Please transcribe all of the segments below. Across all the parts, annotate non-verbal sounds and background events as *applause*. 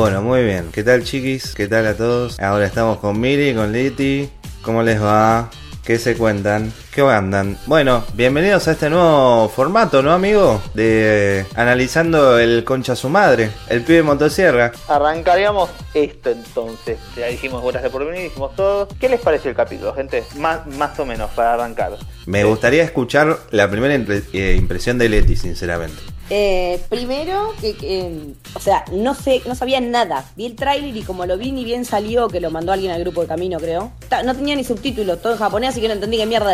Bueno, muy bien. ¿Qué tal chiquis? ¿Qué tal a todos? Ahora estamos con Miri, con Liti. ¿Cómo les va? ¿Qué se cuentan? ¿Qué andan? Bueno, bienvenidos a este nuevo formato, ¿no, amigo? De analizando el concha su madre, el pibe motosierra. Arrancaríamos esto entonces. Ya dijimos gracias por venir, dijimos todo. ¿Qué les parece el capítulo, gente? Más, más o menos para arrancar. Me gustaría escuchar la primera impre- eh, impresión de Leti, sinceramente. Eh, primero, que, que, o sea, no sé, no sabía nada. Vi el tráiler y como lo vi ni bien salió, que lo mandó alguien al grupo de camino, creo. No tenía ni subtítulos, todo en japonés, así que no entendí qué mierda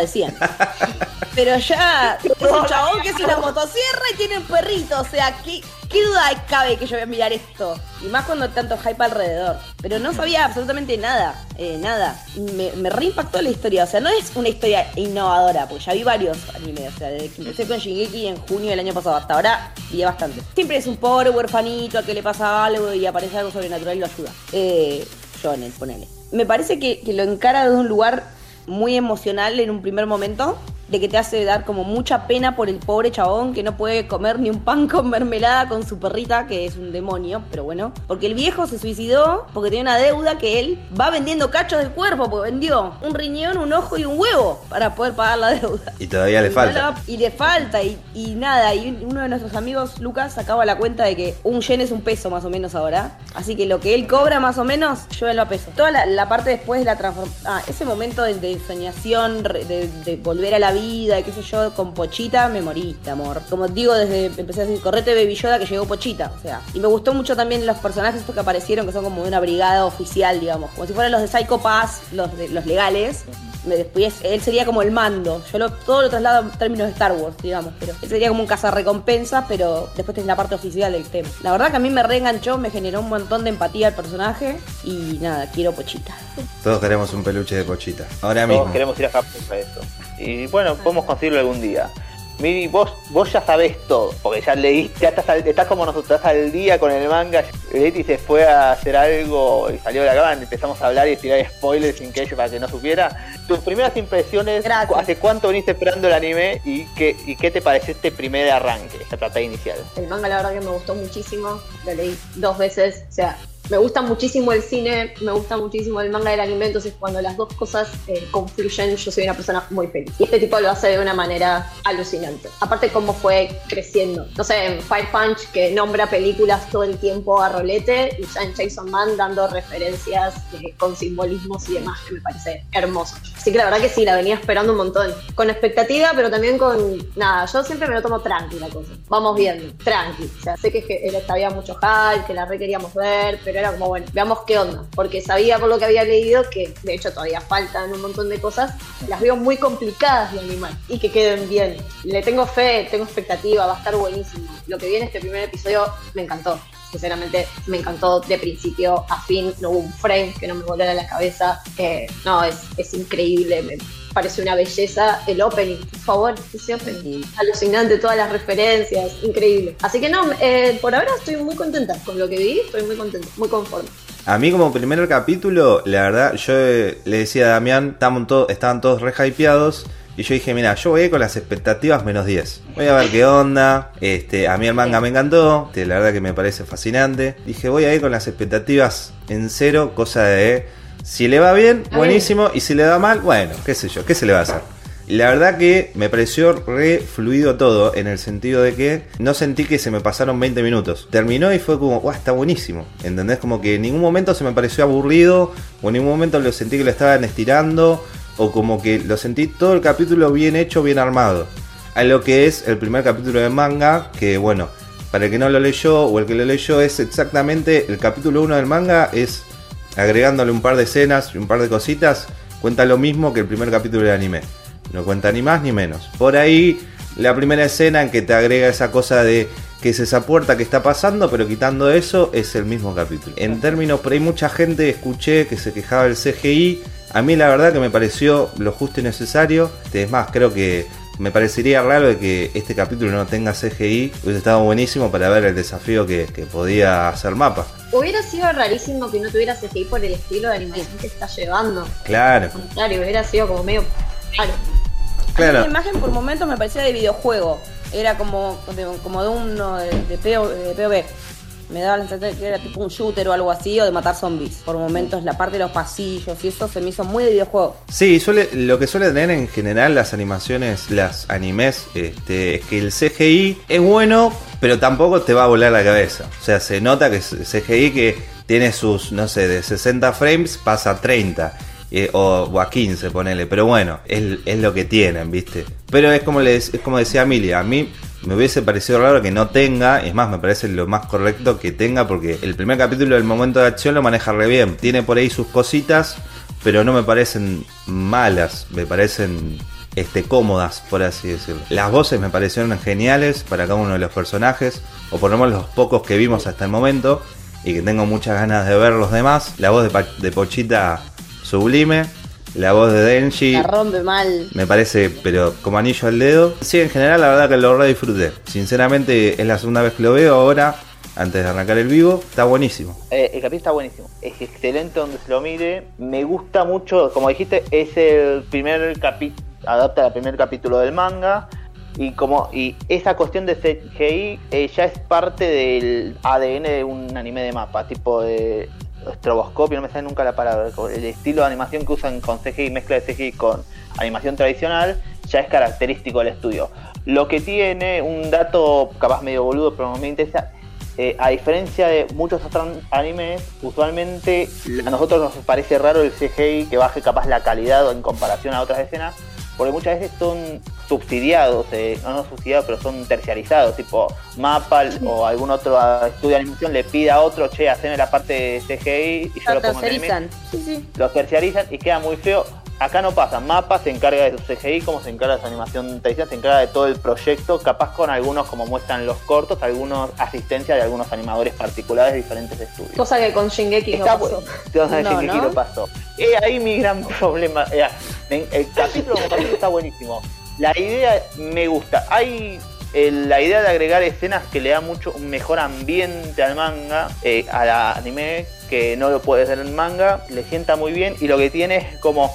Pero ya es un chabón que es una motosierra y tiene un perrito, o sea, ¿qué, qué duda cabe que yo voy a mirar esto? Y más cuando hay tanto hype alrededor. Pero no sabía absolutamente nada, eh, nada. Me, me reimpactó la historia, o sea, no es una historia innovadora, porque ya vi varios animes, o sea, desde que empecé con Shingeki en junio del año pasado hasta ahora, vi bastante. Siempre es un pobre huerfanito al que le pasa algo y aparece algo sobrenatural y lo ayuda. Eh, Shonen, ponele. Me parece que, que lo encara desde un lugar muy emocional en un primer momento, de que te hace dar como mucha pena por el pobre chabón que no puede comer ni un pan *laughs* con mermelada con su perrita, que es un demonio, pero bueno. Porque el viejo se suicidó porque tenía una deuda que él va vendiendo cachos del cuerpo, porque vendió un riñón, un ojo y un huevo para poder pagar la deuda. Y todavía le falta. no la- Y le falta, y, y nada. Y uno de nuestros amigos, Lucas, sacaba la cuenta de que un yen es un peso más o menos ahora. Así que lo que él cobra más o menos, yo lo a peso. Toda la, la parte después de la transformación. Ah, ese momento de, de soñación, de volver a la vida, de qué sé yo, con Pochita, me morí de amor. Como digo, desde empecé a decir, correte Baby Yoda que llegó Pochita. O sea, y me gustó mucho también los personajes estos que aparecieron, que son como de una brigada oficial, digamos. Como si fueran los de Psycho Pass, los, de, los legales. Me- Después él sería como el mando. Yo lo, todo lo traslado en términos de Star Wars, digamos. Pero él sería como un cazarrecompensas, pero después tenés la parte oficial del tema. La verdad que a mí me reenganchó, me generó un montón de empatía al personaje. Y nada, quiero pochita. Todos queremos un peluche de pochita. Ahora Todos mismo. queremos ir a Japón para eso. Y bueno, podemos conseguirlo algún día. Miri, vos, vos ya sabés todo, porque ya leíste, ya estás, al- estás como nosotros, estás al día con el manga. Leti se fue a hacer algo y salió de la cama, empezamos a hablar y tirar spoilers sin que ella para que no supiera. Tus primeras impresiones, Gracias. ¿hace cuánto viniste esperando el anime y qué, y qué te pareció este primer arranque, esta batalla inicial? El manga la verdad que me gustó muchísimo, lo leí dos veces, o sea, me gusta muchísimo el cine, me gusta muchísimo el manga del anime, entonces cuando las dos cosas eh, confluyen yo soy una persona muy feliz. Y este tipo lo hace de una manera alucinante. Aparte cómo fue creciendo. No sé, en Fire Punch que nombra películas todo el tiempo a rolete y ya en Jason Man dando referencias eh, con simbolismos y demás que me parece hermoso. Así que la verdad que sí, la venía esperando un montón. Con expectativa, pero también con... Nada, yo siempre me lo tomo tranqui la cosa. Vamos viendo, tranqui. O sea, sé que, que había mucho hype, que la re queríamos ver, pero era como, bueno, veamos qué onda. Porque sabía por lo que había leído que, de hecho, todavía faltan un montón de cosas. Las veo muy complicadas de animar y que queden bien. Le tengo fe, tengo expectativa, va a estar buenísimo. Lo que viene este primer episodio me encantó. Sinceramente, me encantó de principio a fin. No hubo un frame que no me volara la cabeza. Eh, no, es, es increíble. Me parece una belleza. El opening, por favor, ese opening. Alucinante, todas las referencias. Increíble. Así que no, eh, por ahora estoy muy contenta con lo que vi. Estoy muy contenta, muy conforme. A mí como primer capítulo, la verdad, yo eh, le decía a Damián, estaban todos, estaban todos re hypeados. Y yo dije, mira, yo voy a ir con las expectativas menos 10. Voy a ver qué onda. Este, a mí el manga me encantó. este, la verdad que me parece fascinante. Dije, voy a ir con las expectativas en cero. Cosa de, si le va bien, buenísimo. Y si le va mal, bueno, qué sé yo, qué se le va a hacer. Y la verdad que me pareció re fluido todo, en el sentido de que no sentí que se me pasaron 20 minutos. Terminó y fue como, guau, está buenísimo. ¿Entendés? Como que en ningún momento se me pareció aburrido, o en ningún momento lo sentí que lo estaban estirando, o como que lo sentí todo el capítulo bien hecho, bien armado. A lo que es el primer capítulo de manga, que bueno, para el que no lo leyó o el que lo leyó es exactamente el capítulo 1 del manga, es agregándole un par de escenas y un par de cositas, cuenta lo mismo que el primer capítulo del anime. No cuenta ni más ni menos. Por ahí, la primera escena en que te agrega esa cosa de que es esa puerta que está pasando, pero quitando eso, es el mismo capítulo. En términos, por ahí mucha gente escuché que se quejaba del CGI. A mí la verdad que me pareció lo justo y necesario. Es más, creo que me parecería raro de que este capítulo no tenga CGI. Hubiese estado buenísimo para ver el desafío que, que podía hacer mapa. Hubiera sido rarísimo que no tuviera CGI por el estilo de animación que está llevando. Claro, Al contrario, hubiera sido como medio raro. A mí claro. La imagen por momentos me parecía de videojuego. Era como de, como de uno de, de PO de POV. Me daba la sensación de que era tipo un shooter o algo así, o de matar zombies. Por momentos, la parte de los pasillos y eso se me hizo muy de videojuego. Sí, suele, lo que suele tener en general las animaciones, las animes, este, es que el CGI es bueno, pero tampoco te va a volar la cabeza. O sea, se nota que es CGI que tiene sus, no sé, de 60 frames pasa a 30. eh, o, o a 15, ponele. Pero bueno, es, es lo que tienen, ¿viste? Pero es como, les, es como decía Emilia, a mí me hubiese parecido raro que no tenga, es más, me parece lo más correcto que tenga, porque el primer capítulo del momento de acción lo maneja re bien. Tiene por ahí sus cositas, pero no me parecen malas, me parecen este, cómodas, por así decirlo. Las voces me parecieron geniales para cada uno de los personajes, o por lo menos los pocos que vimos hasta el momento, y que tengo muchas ganas de ver los demás. La voz de, de Pochita sublime, la voz de Denji La rompe mal. me parece, pero como anillo al dedo. Sí, en general, la verdad que lo re disfruté. Sinceramente, es la segunda vez que lo veo ahora, antes de arrancar el vivo. Está buenísimo. Eh, el capítulo está buenísimo. Es excelente donde se lo mire. Me gusta mucho, como dijiste, es el primer capítulo, adapta el primer capítulo del manga. Y como y esa cuestión de CGI eh, ya es parte del ADN de un anime de mapa, tipo de estroboscopio, no me sale nunca la palabra, el estilo de animación que usan con CGI, mezcla de CGI con animación tradicional, ya es característico del estudio. Lo que tiene, un dato capaz medio boludo, pero me interesa, eh, a diferencia de muchos otros animes, usualmente a nosotros nos parece raro el CGI que baje capaz la calidad en comparación a otras escenas, porque muchas veces son subsidiados, eh, no, no subsidiados, pero son terciarizados, tipo Mapal o algún otro estudio de animación le pide a otro, che, haceme la parte de CGI y yo lo pongo en el. Sí, sí. los terciarizan y queda muy feo. Acá no pasa, Mapa se encarga de su CGI, como se encarga de su animación tradicional, se encarga de todo el proyecto, capaz con algunos, como muestran los cortos, algunos asistencia de algunos animadores particulares de diferentes estudios. Cosa que con Shingeki no Está pasó. bueno. *laughs* Entonces, No, Shingeki ¿no? no pasó. Eh, ahí mi gran *laughs* problema. eh, en- el capítulo está buenísimo. La idea me gusta. Hay eh, la idea de agregar escenas que le da mucho un mejor ambiente al manga, eh, al anime, que no lo puedes ver en manga, le sienta muy bien y lo que tiene es como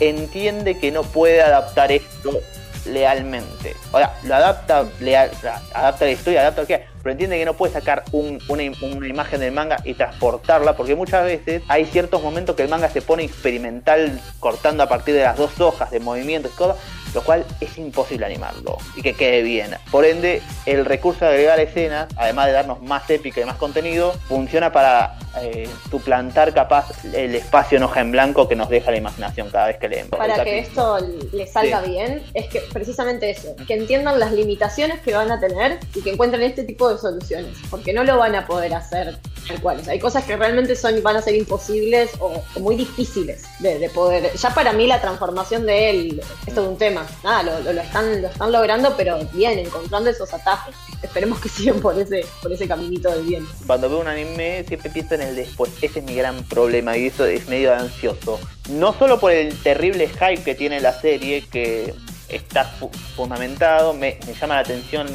entiende que no puede adaptar esto lealmente. O sea, lo adapta, leal, adapta la historia, adapta lo que pero entiende que no puede sacar un- una, una imagen del manga y transportarla, porque muchas veces hay ciertos momentos que el manga se pone experimental, cortando a partir de las dos hojas de movimientos y cosas, lo cual es imposible animarlo y que quede bien. Por ende, el recurso de agregar escenas, además de darnos más épica y más contenido, funciona para eh, suplantar capaz el espacio en hoja en blanco que nos deja la imaginación cada vez que leemos. Para que esto le salga Sí. bien, es que precisamente eso, que entiendan las limitaciones que van a tener y que encuentren este tipo de soluciones, porque no lo van a poder hacer tal cual. O sea, hay cosas que realmente son van a ser imposibles o, muy difíciles de, de poder. Ya para mí la transformación de él es todo un tema. Nada, lo, están, lo están logrando, pero bien, encontrando esos atajos. Esperemos que *laughs* sigan por ese, por ese caminito del bien. Cuando veo un anime siempre pienso en el después. Ese es mi gran problema y eso es medio ansioso. No solo por el terrible hype que tiene la serie, que está fu- fundamentado, me, llama la atención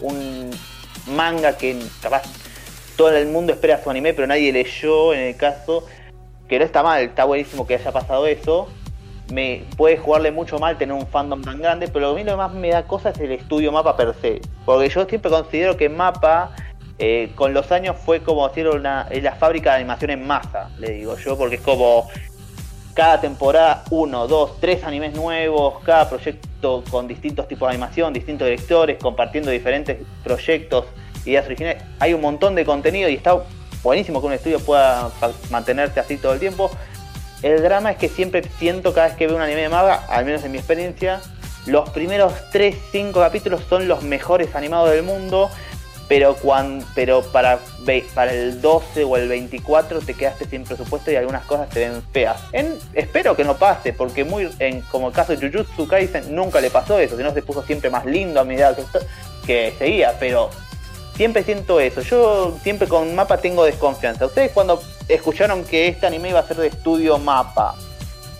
un manga que capaz todo el mundo espera su anime, pero nadie leyó en el caso, que no está mal, está buenísimo que haya pasado eso. Me puede jugarle mucho mal tener un fandom tan grande, pero a mí lo que más me da cosa es el estudio Mapa per se. Porque yo siempre considero que Mapa eh, con los años fue como decir una, la fábrica de animación en masa, le digo yo, porque es como cada temporada uno, dos, tres animes nuevos, cada proyecto con distintos tipos de animación, distintos directores, compartiendo diferentes proyectos, ideas originales. Hay un montón de contenido y está buenísimo que un estudio pueda mantenerse así todo el tiempo. El drama es que siempre siento cada vez que veo un anime de manga, al menos en mi experiencia, los primeros 3, 5 capítulos son los mejores animados del mundo, pero cuan- pero para, para el 12 o el 24 te quedaste sin presupuesto y algunas cosas te ven feas. Espero que no pase, porque muy en, como el caso de Jujutsu Kaisen nunca le pasó eso, sino se puso siempre más lindo a medida que, que seguía, pero siempre siento eso. Yo siempre con Mapa tengo desconfianza. Ustedes cuando escucharon que este anime iba a ser de estudio Mapa,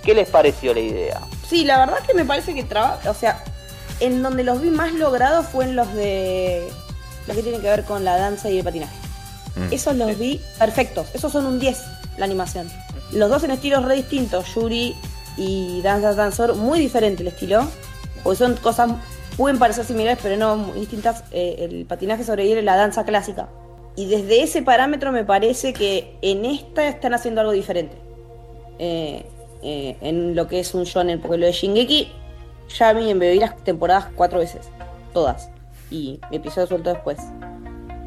¿qué les pareció la idea? Sí, la verdad que me parece que trabaja, o sea, en donde los vi más logrados fue en los de lo que tiene que ver con la danza y el patinaje. Mm. Esos los vi perfectos, esos son un 10 la animación. Los dos en estilos re distintos, Yuri y Danza Danzor, muy diferente el estilo, porque son cosas, pueden parecer similares pero no muy distintas. Eh, el patinaje sobrevive la danza clásica y desde ese parámetro me parece que en esta están haciendo algo diferente. Eh, eh, en lo que es un shonen, porque lo de Shingeki ya a mí me vi las temporadas cuatro veces, todas, y mi episodio suelto después.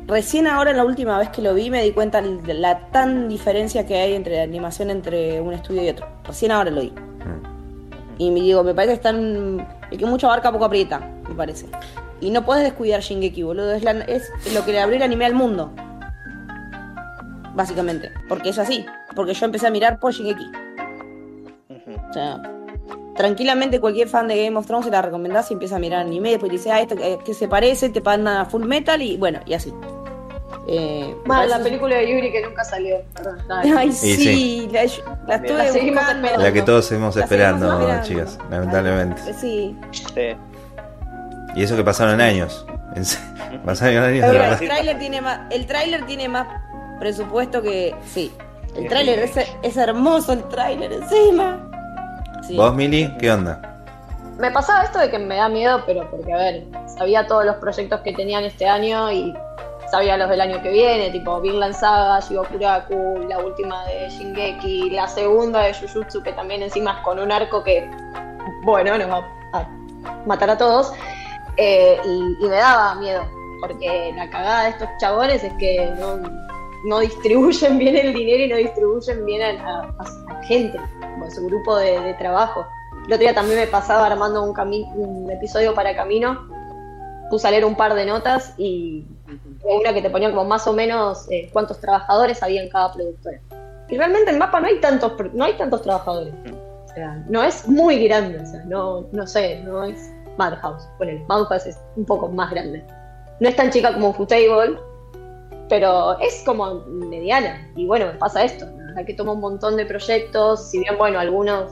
Recién ahora, la última vez que lo vi, me di cuenta de la tan diferencia que hay entre la animación entre un estudio y otro. Recién ahora lo vi. Mm. Y me digo, me parece que están. El que mucho abarca, poco aprieta, me parece. Y no puedes descuidar Shingeki, boludo. Es, la- es lo que le abrió el anime al mundo. Básicamente. Porque es así. Porque yo empecé a mirar por Shingeki. O sea, tranquilamente cualquier fan de Game of Thrones se la recomendás y empieza a mirar anime. Después dice, ah, esto que, que se parece, te mandan a Full Metal y bueno, y así. Eh, Más la película de Yuri que nunca salió. *laughs* Ay, sí, sí. La, la estuve La seguimos buscando. esperando. La que todos seguimos La esperando, chicas, lamentablemente. Sí. Sí. Y eso que pasaron años. *laughs* *laughs* Pasaron años de verdad. el tráiler tiene más, el tráiler tiene más presupuesto que sí. El tráiler es, es hermoso el tráiler encima. Sí. ¿Vos, Mili? ¿Qué onda? Me pasaba esto de que me da miedo, pero porque, a ver, sabía todos los proyectos que tenían este año y sabía los del año que viene, tipo Vinland Saga, Shigokuraku, la última de Shingeki, la segunda de Jujutsu, que también encima es con un arco que, bueno, nos va a matar a todos. Eh, y, y me daba miedo, porque la cagada de estos chabones es que no, no distribuyen bien el dinero y no distribuyen bien a, a- a gente, como su grupo de, de trabajo. El otro día también me pasaba armando un, cami- un episodio para Camino, puse a leer un par de notas y una que te ponía como más o menos eh, cuántos trabajadores había en cada productora. Y realmente en Mapa no hay tantos, no hay tantos trabajadores. O sea, no es muy grande, o sea, no, no sé, no es Madhouse. Bueno, Madhouse es un poco más grande. No es tan chica como Futable, pero es como mediana. Y bueno, me pasa esto, la verdad que toma un montón de proyectos, si bien, bueno, algunos,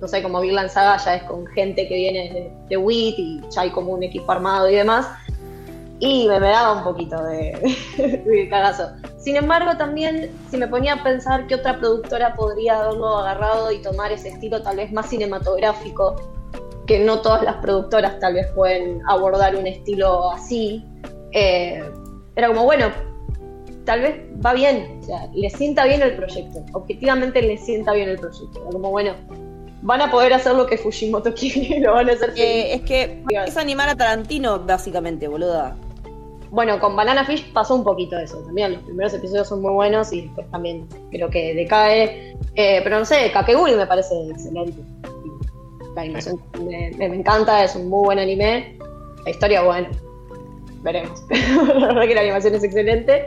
no sé, como Big Saga ya es con gente que viene de, de WIT y ya hay como un equipo armado y demás. Y me, me daba un poquito de, *laughs* de cagazo. Sin embargo, también, si me ponía a pensar qué otra productora podría haberlo agarrado y tomar ese estilo tal vez más cinematográfico, que no todas las productoras tal vez pueden abordar un estilo así, eh, era como, bueno, tal vez va bien, o sea, le sienta bien el proyecto, objetivamente le sienta bien el proyecto, era como, bueno, van a poder hacer lo que Fujimoto *laughs* quiere, lo van a hacer Eh, es que es animar a Tarantino, básicamente, boluda. Bueno, con Banana Fish pasó un poquito eso. También los primeros episodios son muy buenos y después también creo que decae. Eh, pero no sé, Kakeguri me parece excelente. La animación me, encanta, es un muy buen anime. La historia, bueno, veremos. *laughs* la verdad que la animación es excelente.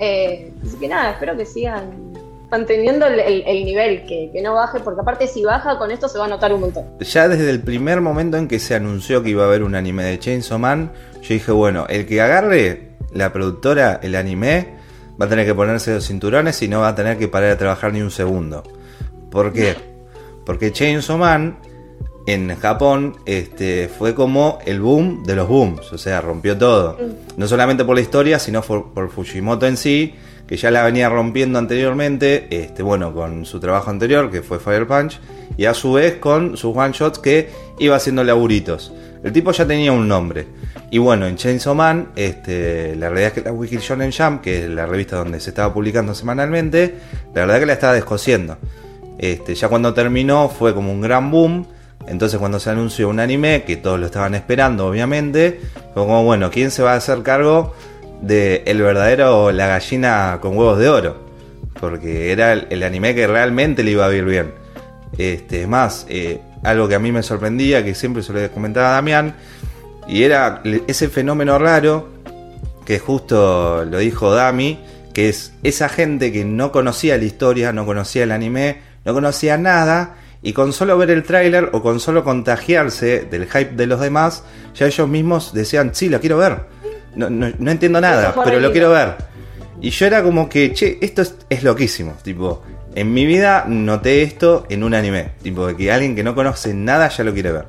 Eh, así que nada, espero que sigan manteniendo el, el- el nivel, que, que no baje, porque aparte si baja con esto se va a notar un montón. Ya desde el primer momento en que se anunció que iba a haber un anime de Chainsaw Man, yo dije, bueno, el que agarre la productora el anime va a tener que ponerse los cinturones y no va a tener que parar de trabajar ni un segundo. ¿Por qué? Porque Chainsaw Man en Japón este, fue como el boom de los booms, o sea, rompió todo. No solamente por la historia, sino por, por Fujimoto en sí, que ya la venía rompiendo anteriormente, este, bueno, con su trabajo anterior, que fue Fire Punch, y a su vez con sus one shots que iba haciendo laburitos. El tipo ya tenía un nombre. Y bueno, en Chainsaw Man, este, la realidad es que la Wiki Shonen Jump, que es la revista donde se estaba publicando semanalmente, la verdad que la estaba descosiendo. Este, ya cuando terminó fue como un gran boom. Entonces cuando se anunció un anime, que todos lo estaban esperando obviamente, fue como, bueno, ¿quién se va a hacer cargo de el verdadero La gallina con huevos de oro? Porque era el, anime que realmente le iba a ir bien. Este, es más, eh, algo que a mí me sorprendía, que siempre se lo comentaba a Damián, y era ese fenómeno raro, que justo lo dijo Dami, que es esa gente que no conocía la historia, no conocía el anime, no conocía nada, y con solo ver el tráiler o con solo contagiarse del hype de los demás, ya ellos mismos decían, sí, lo quiero ver. No, no, no entiendo nada, pero lo quiero ver. Y yo era como que, che, esto es, es loquísimo. Tipo, en mi vida noté esto en un anime. Tipo, de que alguien que no conoce nada ya lo quiere ver.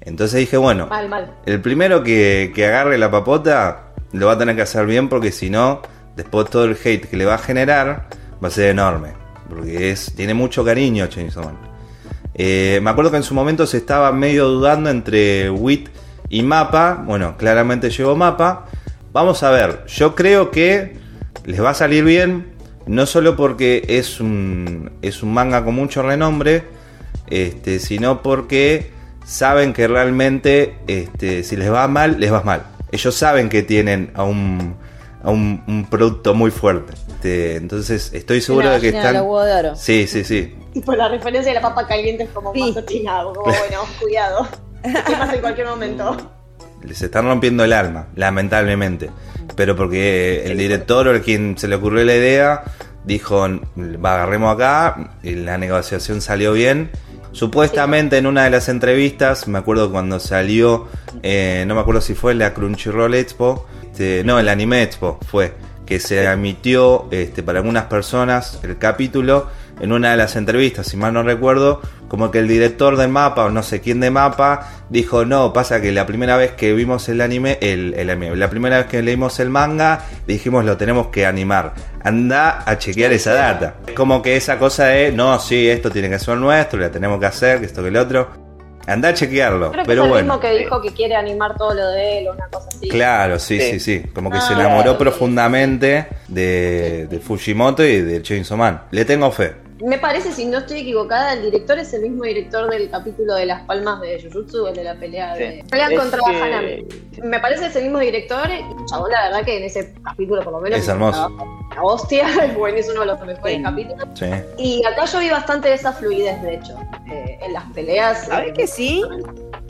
Entonces dije, bueno, Mal, mal. el primero que, que agarre la papota lo va a tener que hacer bien porque si no, después todo el hate que le va a generar va a ser enorme. Porque es, tiene mucho cariño Chainsaw Man. Eh, me acuerdo que en su momento se estaba medio dudando entre WIT y Mapa. Bueno, claramente llegó Mapa. Vamos a ver, yo creo que les va a salir bien, no solo porque es un, es un manga con mucho renombre, este, sino porque saben que realmente este, si les va mal, les va mal. Ellos saben que tienen a un, a un, un producto muy fuerte. Este, entonces estoy seguro de que están... de. Sí, sí, sí. Tipo, la referencia de la papa caliente es como Sí. más obstinado, como bueno, *laughs* cuidado. ¿Qué pasa en cualquier momento? Les están rompiendo el alma, lamentablemente. Pero porque el director o el quien se le ocurrió la idea dijo, va, agarremos acá, y la negociación salió bien. Supuestamente en una de las entrevistas, me acuerdo cuando salió, eh, no me acuerdo si fue la Crunchyroll Expo, este, no, el Anime Expo fue, que se emitió este, para algunas personas el capítulo en una de las entrevistas, si mal no recuerdo, como que el director del mapa o no sé quién de mapa dijo, no, pasa que la primera vez que vimos el anime, el, el anime, la primera vez que leímos el manga, dijimos lo tenemos que animar. Anda a chequear esa data. Es como que esa cosa de, no, sí, esto tiene que ser nuestro, la tenemos que hacer, que esto que el otro. Anda a chequearlo, Creo que pero es el bueno. mismo que dijo que quiere animar todo lo de él o una cosa así. Claro, sí, sí, Sí. sí. Como que Ah, se enamoró claro. profundamente de, de Fujimoto y de Chainsaw Man. Le tengo fe. Me parece, si no estoy equivocada, el director es el mismo director del capítulo de las palmas de Jujutsu, el de la pelea de Sí. pelea contra que- Hanami. Me parece es el mismo director y chabón, la verdad que en ese capítulo por lo menos Es hermoso. La hostia, bueno, *laughs* es uno de los mejores Sí. capítulos. Sí. Y acá yo vi bastante de esa fluidez, de hecho, eh, en las peleas. ¿Sabes eh, que sí?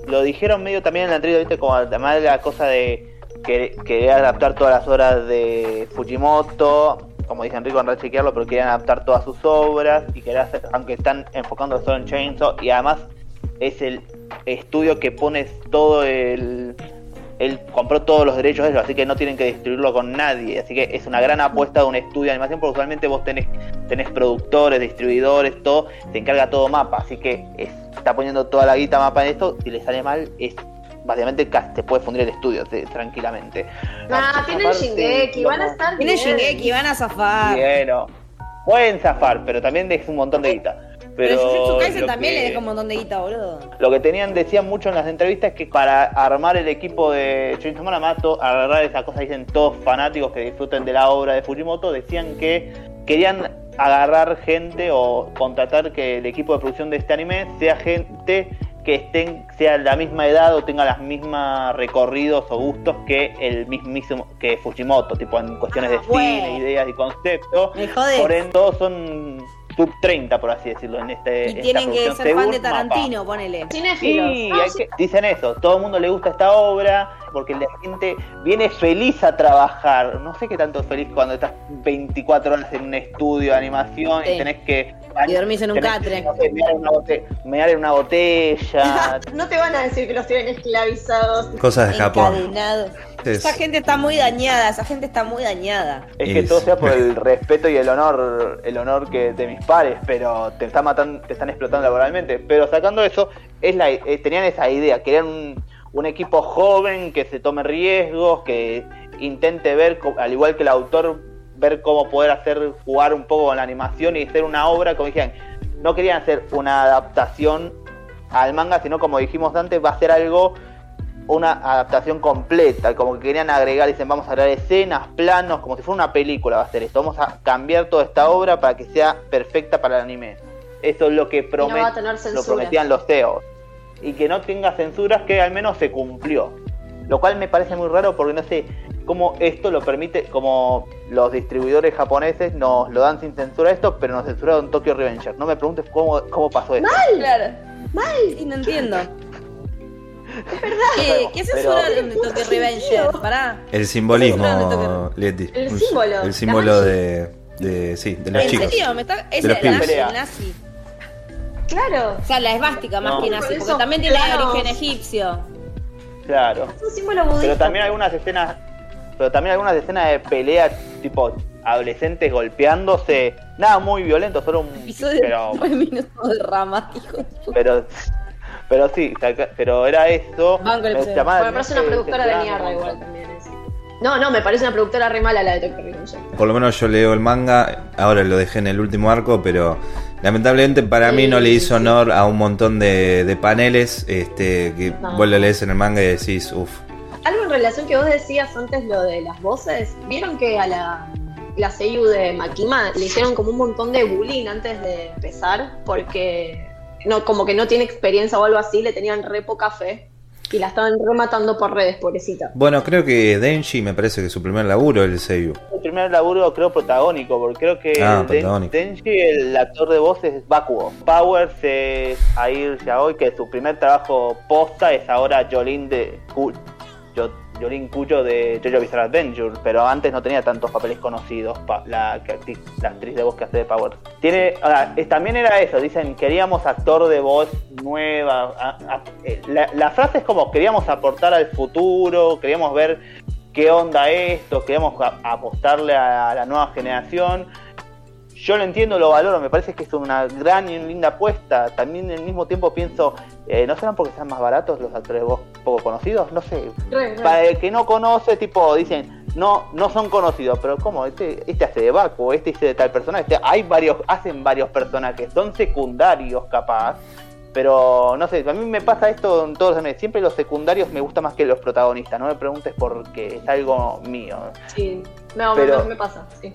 Lo dijeron medio también en la anterior, ¿viste? Como además la cosa de que querer adaptar todas las obras de Fujimoto, como dice Enrico, en chequearlo, pero querían adaptar todas sus obras y querer hacer, aunque están enfocando solo en Chainsaw, y además es el estudio que pone todo el. Él compró todos los derechos de ellos, así que no tienen que distribuirlo con nadie. Así que es una gran apuesta de un estudio de animación, porque usualmente vos tenés, tenés productores, distribuidores, todo, se encarga todo mapa. Así que es- está poniendo toda la guita mapa en esto. Si le sale mal, es básicamente te puede fundir el estudio te- tranquilamente. Ah, tienen Shingeki, van a estar Tiene bien. Shingeki, van a zafar. Bueno, pueden zafar, pero también es un montón de guita. Pero, Pero, Jujutsu Kaisen también que- le deja un montón de guita, boludo. Lo que tenían, decían mucho en las entrevistas, es que para armar el equipo de Chainsaw Man, además, to- agarrar esa cosa, dicen todos fanáticos que disfruten de la obra de Fujimoto, decían que querían agarrar gente o contratar que el equipo de producción de este anime sea gente que estén, sea la misma edad o tenga las mismas recorridos o gustos que el mismísimo que Fujimoto, tipo en cuestiones Ah, de cine, bueno. ideas y conceptos. Por ende, todos son sub 30, por así decirlo, en este Y esta tienen que ser fan de Mapa. Tarantino, ponele. Cinéfilos. Sí, Ah, hay sí. que- dicen eso, todo el mundo le gusta esta obra porque la gente viene feliz a trabajar. No sé qué tanto es feliz cuando estás 24 horas en un estudio de animación Sí. y tenés que... Y dormís en un catre. mear en una botella. *laughs* No te van a decir que los tienen esclavizados. Cosas de Japón. Es- Esa gente está muy dañada, esa gente está muy dañada. Es que Es- todo sea por el *laughs* respeto y el honor, el honor que de mis pares, pero te están matando, te están explotando laboralmente. Pero sacando eso, es la, eh, tenían esa idea, querían un, un equipo joven que se tome riesgos, que intente ver, al igual que el autor, ver cómo poder hacer jugar un poco con la animación y hacer una obra, como dijeron, no querían hacer una adaptación al manga, sino como dijimos antes, va a ser algo una adaptación completa, como que querían agregar, dicen, vamos a agregar escenas, planos, como si fuera una película va a ser esto, vamos a cambiar toda esta obra para que sea perfecta para el anime. Eso es lo que promet- lo prometían los CEOs. Y que no tenga censuras, que al menos se cumplió. Lo cual me parece muy raro porque no sé cómo esto lo permite, como los distribuidores japoneses nos lo dan sin censura esto, pero nos censuraron Tokyo Revenger. No me preguntes cómo, cómo pasó eso. Claro. Mal. Sí, no entiendo. *laughs* ¿Qué, ¿Qué Pero- censuraron de Tokyo Revenger? Pará. El simbolismo, Leti. El símbolo, El símbolo de, de. Sí, de los ¿En chicos. serio? ¿Me está... Es De nazi, el nazi. Claro. O sea, la esvástica más No. que nazi, Por porque eso, también tiene planos. origen egipcio. Claro. Es un símbolo budista. Pero también algunas escenas, pero también algunas escenas de pelea tipo adolescentes golpeándose, nada muy violento, solo un Episodio pero de 9 minutos de rama, *laughs* hijo pero pero sí, pero era eso. Me episodio. llamaba Bueno, me parece una productora de mierda igual también. es. No, no, me parece una productora re mala la de Tokyo Revenger. Por lo menos yo leo el manga, ahora lo dejé en el último arco, pero lamentablemente para mí no le hizo honor a un montón de, de paneles este, que No. vos lo lees en el manga y decís, uff. Algo en relación que vos decías antes, lo de las voces. ¿Vieron que a la la seiyuu de Makima le hicieron como un montón de bullying antes de empezar, porque no, como que no tiene experiencia o algo así, le tenían re poca fe. Y la estaban rematando por redes, pobrecita. Bueno, creo que Denji me parece que su primer laburo es el Seiyu. El primer laburo creo protagónico, porque creo que Ah, Den- protagónico. Denji, el actor de voz es Bakugo. Powers es Air Yaoi, que su primer trabajo posta es ahora Jolin de Yo- Jolin Cuyo de JoJo Bizarre Adventure, pero antes no tenía tantos papeles conocidos pa- la, acti- la actriz de voz que hace de Powers. Tiene, también era eso, dicen queríamos actor de voz nueva. eh, la, frase es como queríamos aportar al futuro, queríamos ver qué onda esto, queremos a- apostarle a la nueva generación. Yo lo entiendo, lo valoro, me parece que es una gran y linda apuesta. También al mismo tiempo pienso, eh, ¿no serán porque sean más baratos los actores de voz poco conocidos? No sé. Re, re. Para el que no conoce, tipo, dicen, no, no son conocidos, pero ¿cómo? Este, este hace de Baku, este hace de tal persona, este, hay varios, hacen varios personajes, son secundarios capaz. Pero no sé, a mí me pasa esto en todos los animes. Siempre los secundarios me gustan más que los protagonistas. No me preguntes por qué, es algo mío. Sí, no, me- Pero- me, me pasa, sí.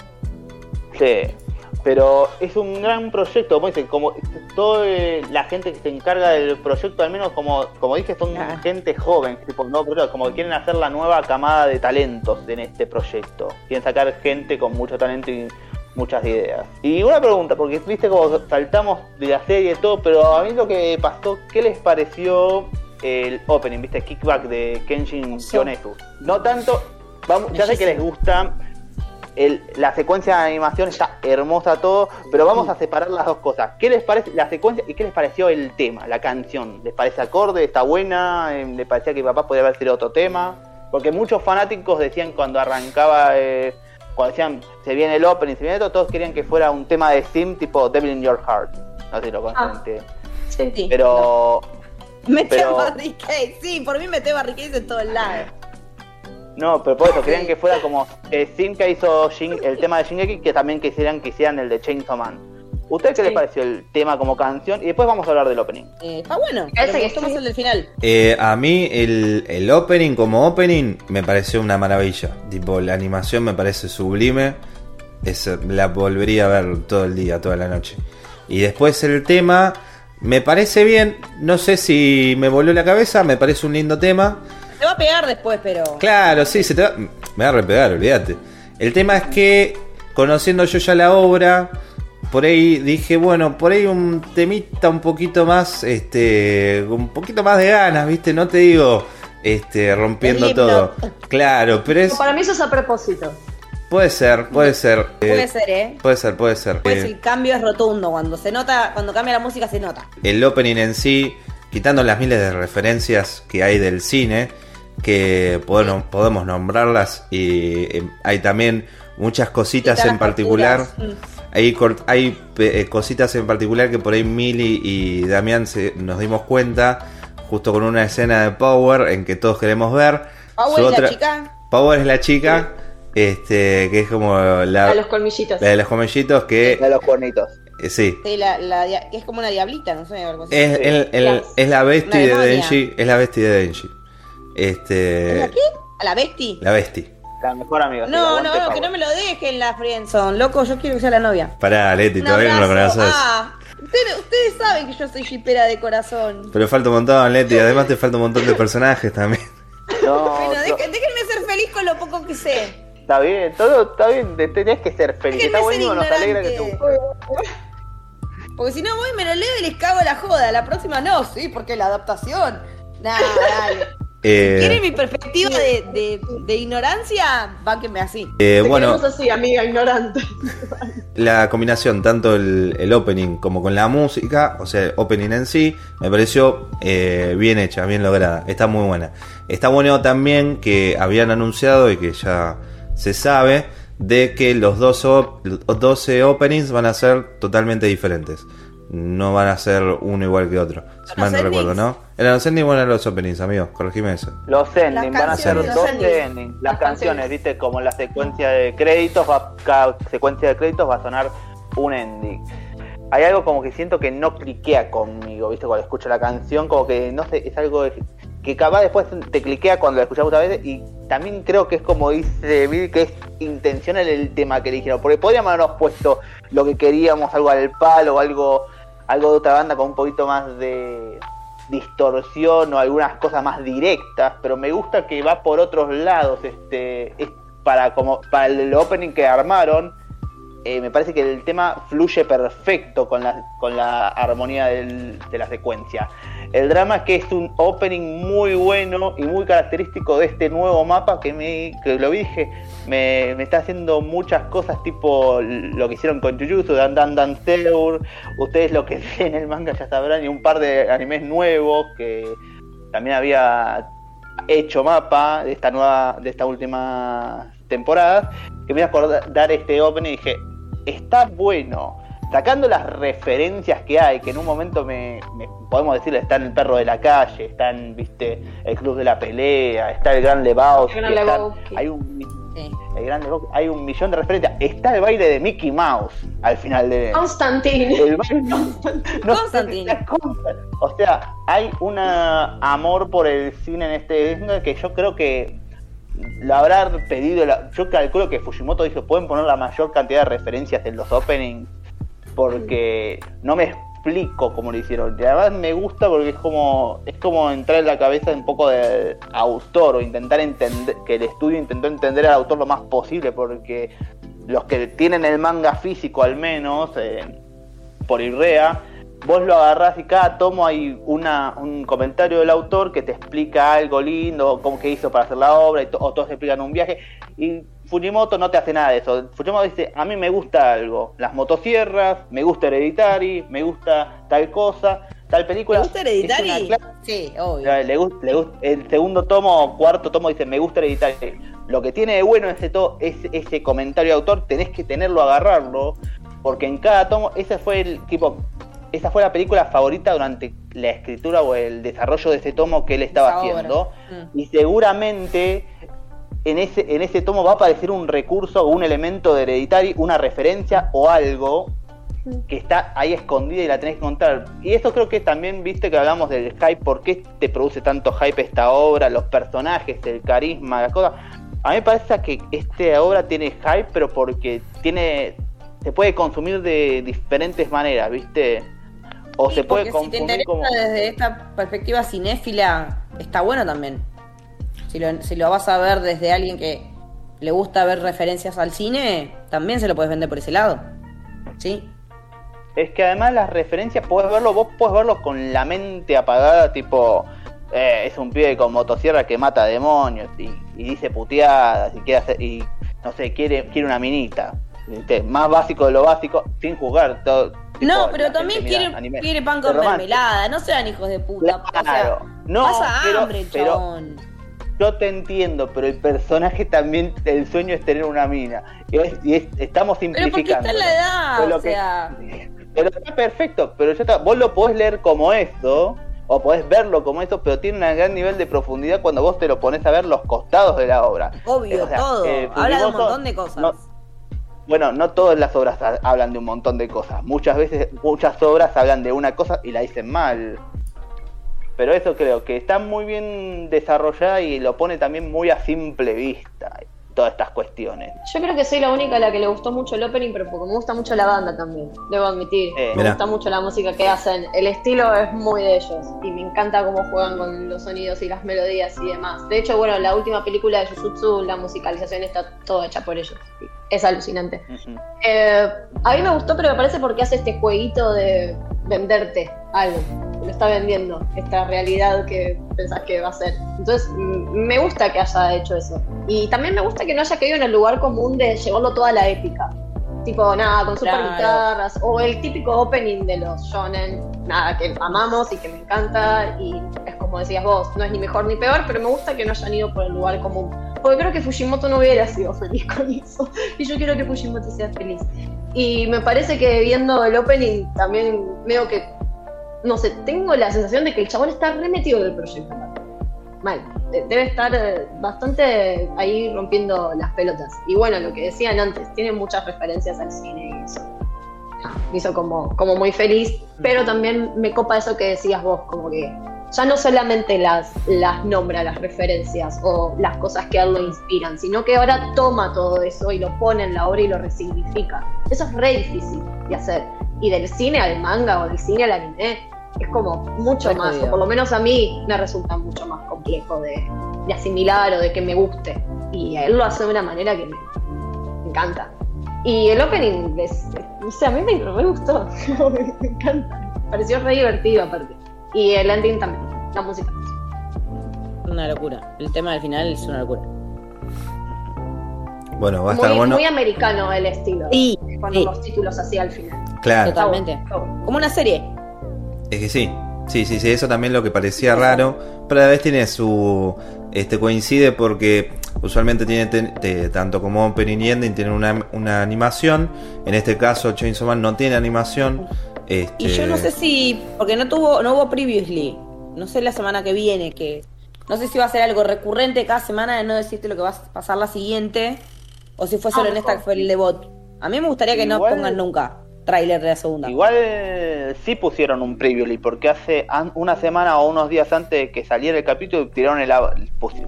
Sí, pero es un gran proyecto, como dicen, como toda la gente que se encarga del proyecto, al menos como, como dije, son Ah. gente joven, tipo, no, pero como que quieren hacer la nueva camada de talentos en este proyecto. Quieren sacar gente con mucho talento y muchas ideas. Y una pregunta, porque viste como saltamos de la serie y todo, pero a mí lo que pasó, ¿qué les pareció el opening, viste, kickback de Kenshin Sí. Yonezu? No tanto, vamos, ya sé que les gusta el- la secuencia de animación está hermosa todo, pero vamos a separar las dos cosas. ¿Qué les parece la secuencia y qué les pareció el tema, la canción? ¿Les parece acorde? ¿Está buena? Eh, ¿Les parecía que papá podría haber sido otro tema? Porque muchos fanáticos decían cuando arrancaba, eh, cuando decían se viene el opening, se viene esto, todos querían que fuera un tema de Sim tipo Devil in Your Heart. No sé si lo conocen. Ah. que- Sí. Sí. Pero Mete pero- barricades. Sí, por mí mete barricades en todos lados. No, pero por eso querían que fuera como eh, Sim que hizo Shin- el tema de Shingeki, que también quisieran que hicieran el de Chainsaw Man. ¿Usted qué le pareció el tema como canción? Y después vamos a hablar del opening. Eh, está bueno. Me que sí. más el del final. Eh, a mí el, el opening como opening me pareció una maravilla. Tipo, la animación me parece sublime. Es, la volvería a ver todo el día, toda la noche. Y después el tema me parece bien. No sé si me voló la cabeza, me parece un lindo tema. Te va a pegar después, pero. Claro, sí, se te va, me va a repegar, olvídate. El tema es que, conociendo yo ya la obra, por ahí dije, bueno, por ahí un temita un poquito más, este, un poquito más de ganas, ¿viste? No te digo, este, rompiendo todo. Claro, pero es, Para mí eso es a propósito. puede ser, puede ser. eh, Puede ser, ¿eh? Puede ser, puede ser. Pues Eh, el cambio es rotundo. Cuando se nota, cuando cambia la música, se nota. el opening en sí, quitando las miles de referencias que hay del cine, que podemos, podemos nombrarlas, y eh, hay también muchas cositas en particular. Mm. Hay, hay eh, cositas en particular que por ahí Mili y Damián se, nos dimos cuenta, justo con una escena de Power en que todos queremos ver. Power Su y la otra- chica. Power es la chica, este, que es como la, A los colmillitos. la de los que, De los cuernitos. eh, sí, Sí, la, la dia- que es como una diablita, no sé, algo así. Es, el- es la bestie Una de. Denji. Es la bestie de Denji. ¿Es Este. la qué? ¿A la bestia? La bestie. La mejor amiga. No, no, no, que no me lo dejen la friendzone. Loco, yo quiero que sea la novia. Pará, Leti, Un todavía no lo conoces. Ah, ustedes, ustedes saben que yo soy shipera de corazón. Pero falta un montón, Leti. Además, te falta un montón de personajes también. No, *laughs* Bueno, no, dejen- déjenme ser feliz con lo poco que sé. está bien, todo está bien, te- tenés que ser feliz. Déjenme Está buenísimo, nos alegra que guste. Porque si no voy, me lo leo y les cago la joda. La próxima no, sí, porque la adaptación. Nah, dale. Eh, ¿Quieren mi perspectiva de, de, de ignorancia? Bánquenme así. eh, Te bueno, así, amiga ignorante. la combinación, tanto el, el opening como con la música, o sea, el opening en sí, me pareció eh, bien hecha, bien lograda. Está muy buena. Está bueno también que habían anunciado y que ya se sabe de que los 12, op- los 12 openings van a ser totalmente diferentes. No van a ser uno igual que otro. Si ¿Los mal no endings? recuerdo, ¿no? Eran los endings, bueno, eran los openings, amigos. Corregime eso. Los endings van a ser dos endings. endings. Las Las canciones, viste, como la secuencia de créditos, va, cada secuencia de créditos va a sonar un ending. Hay algo como que siento que no cliquea conmigo, viste, cuando escucho la canción, como que no sé, es algo de- que capaz después te cliquea cuando la escuchamos otra vez y también creo que es como dice Bill, que es intencional el tema que eligieron. Porque podríamos habernos puesto lo que queríamos, algo al palo, algo, algo de otra banda con un poquito más de distorsión o algunas cosas más directas, pero me gusta que va por otros lados, este, es para como para el opening que armaron, eh, me parece que el tema fluye perfecto con la, con la armonía de la secuencia. El drama es que es un opening muy bueno y muy característico de este nuevo mapa que me que lo dije, me, me está haciendo muchas cosas tipo lo que hicieron con Jujutsu, Dan Dan Dan Seur, ustedes lo que *laughs* ven en el manga ya sabrán, y un par de animes nuevos que también había hecho mapa de esta nueva, de esta última temporada, que me iba a acordar este opening y dije, está bueno. Sacando las referencias que hay, que en un momento me, me- podemos decirle, está en el perro de la calle, está en, viste, el club de la pelea, está el gran Lebowski, El Gran hay un Sí. el gran Lebowski, hay un millón de referencias, está el baile de Mickey Mouse al final de Constantine. el baile no sé Constantine. O sea, hay un amor por el cine en este que yo creo que lo habrá pedido. la- yo calculo que Fujimoto dijo: pueden poner la mayor cantidad de referencias en los openings porque no me explico cómo lo hicieron. Y además me gusta porque es como es como entrar en la cabeza un poco de autor o intentar entender que el estudio intentó entender al autor lo más posible porque los que tienen el manga físico al menos eh, por Irrea, vos lo agarrás y cada tomo hay una, un comentario del autor que te explica algo lindo, cómo que hizo para hacer la obra, y to- o todos explican un viaje, y Fujimoto no te hace nada de eso. Fujimoto dice, a mí me gusta algo, las motosierras, me gusta Hereditary, me gusta tal cosa, tal ¿Te película. gusta Es una Hereditary? Sí, obvio. le, le le el segundo tomo o cuarto tomo dice me gusta Hereditary. Lo que tiene de bueno ese to es ese comentario de autor, tenés que tenerlo, agarrarlo, porque en cada tomo, ese fue el tipo, esa fue la película favorita durante la escritura o el desarrollo de ese tomo que él estaba haciendo. Mm. Y seguramente en ese, en ese tomo va a aparecer un recurso o un elemento de Hereditary, una referencia o algo que está ahí escondida y la tenés que encontrar. Y eso creo que también, viste que hablamos del hype, ¿por qué te produce tanto hype esta obra? Los personajes, el carisma, las cosas. A mí me parece que esta obra tiene hype, pero porque tiene se puede consumir de diferentes maneras, ¿viste? O Sí, se puede porque si te interesa como... desde esta perspectiva cinéfila, está bueno también. Si lo, si lo vas a ver desde alguien que le gusta ver referencias al cine, también se lo puedes vender por ese lado. ¿Sí? Es que además las referencias podés verlo, vos podés verlo con la mente apagada, tipo, eh, es un pibe con motosierra que mata demonios y, y dice puteadas y quiere hacer, y no sé, quiere, quiere una minita. ¿viste? Más básico de lo básico, sin juzgar todo. No, pero también quiere, anime. quiere pan con mermelada, no sean hijos de puta. Claro, o sea, no, pasa pero- hambre pero-. Yo te entiendo, pero el personaje también, el sueño es tener una mina. Y, es- y es- estamos Pero porque simplificando. está en la edad, o que- sea... Pero está perfecto, pero está. Vos lo podés leer como eso, o podés verlo como eso, pero tiene un gran nivel de profundidad cuando vos te lo pones a ver los costados de la obra. Obvio, O sea, todo. eh, Habla de un montón de cosas. no- bueno, no todas las obras ha- hablan de un montón de cosas. Muchas veces, muchas obras hablan de una cosa y la dicen mal. Pero eso creo que está muy bien desarrollada y lo pone también muy a simple vista. Todas estas cuestiones. Yo creo que soy la única a la que le gustó mucho el opening, pero porque me gusta mucho la banda también, debo admitir. Eh, me Mirá. gusta mucho la música que hacen. El estilo es muy de ellos y me encanta cómo juegan con los sonidos y las melodías y demás. De hecho, bueno, la última película de Jujutsu, la musicalización está toda hecha por ellos. Es alucinante. Eh, a mí me gustó, pero me parece porque hace este jueguito de venderte algo. Lo está vendiendo, esta realidad que pensás que va a ser. Entonces, mm, me gusta que haya hecho eso. Y también me gusta que no haya caído en el lugar común de llevarlo toda la épica. Tipo, nada, con super Claro. guitarras. O el típico opening de los shonen. Nada, que amamos y que me encanta. Y es como decías vos, no es ni mejor ni peor, pero me gusta que no hayan ido por el lugar común. Porque creo que Fujimoto no hubiera sido feliz *laughs* con eso. Y yo quiero que Fujimoto sea feliz. Y me parece que viendo el opening también veo que, no sé, tengo la sensación de que el chabón está remetido del proyecto. Mal. De- Debe estar eh, bastante ahí rompiendo las pelotas. Y bueno, lo que decían antes, tiene muchas referencias al cine y eso. ah, Me hizo como, como muy feliz, pero también me copa eso que decías vos, como que ya no solamente las, las nombra, las referencias o las cosas que a él lo inspiran, sino que ahora toma todo eso y lo pone en la obra y lo resignifica. Eso es re difícil de hacer. Y del cine al manga o del cine al anime es como mucho más, jodido. o por lo menos a mí me resulta mucho más complejo de, de asimilar o de que me guste. Y él lo hace de una manera que me, me encanta. Y el opening, es, sé, a mí me, me gustó, *laughs* me encanta. Me pareció re divertido aparte. Y el ending también, la música. Una locura. El tema del final es una locura. Bueno, va a estar Muy, bueno. muy americano el estilo. Sí, Con sí. los títulos así al final. Claro, Totalmente. Como una serie. es que sí. Sí, sí, sí, eso también lo que parecía raro, pero a la vez tiene su este coincide porque usualmente tiene ten- te- tanto como opening y ending tienen una, una animación. En este caso Chainsaw Man no tiene animación. Este, Y yo no sé si. Porque no tuvo, no hubo previously. No sé la semana que viene que. No sé si va a ser algo recurrente cada semana de no decirte lo que va a pasar la siguiente. O si fue solo Ah, en esta que fue el debut. A mí me gustaría que no pongan nunca tráiler de la segunda. Igual sí pusieron un previously, porque hace una semana o unos días antes de que saliera el capítulo tiraron el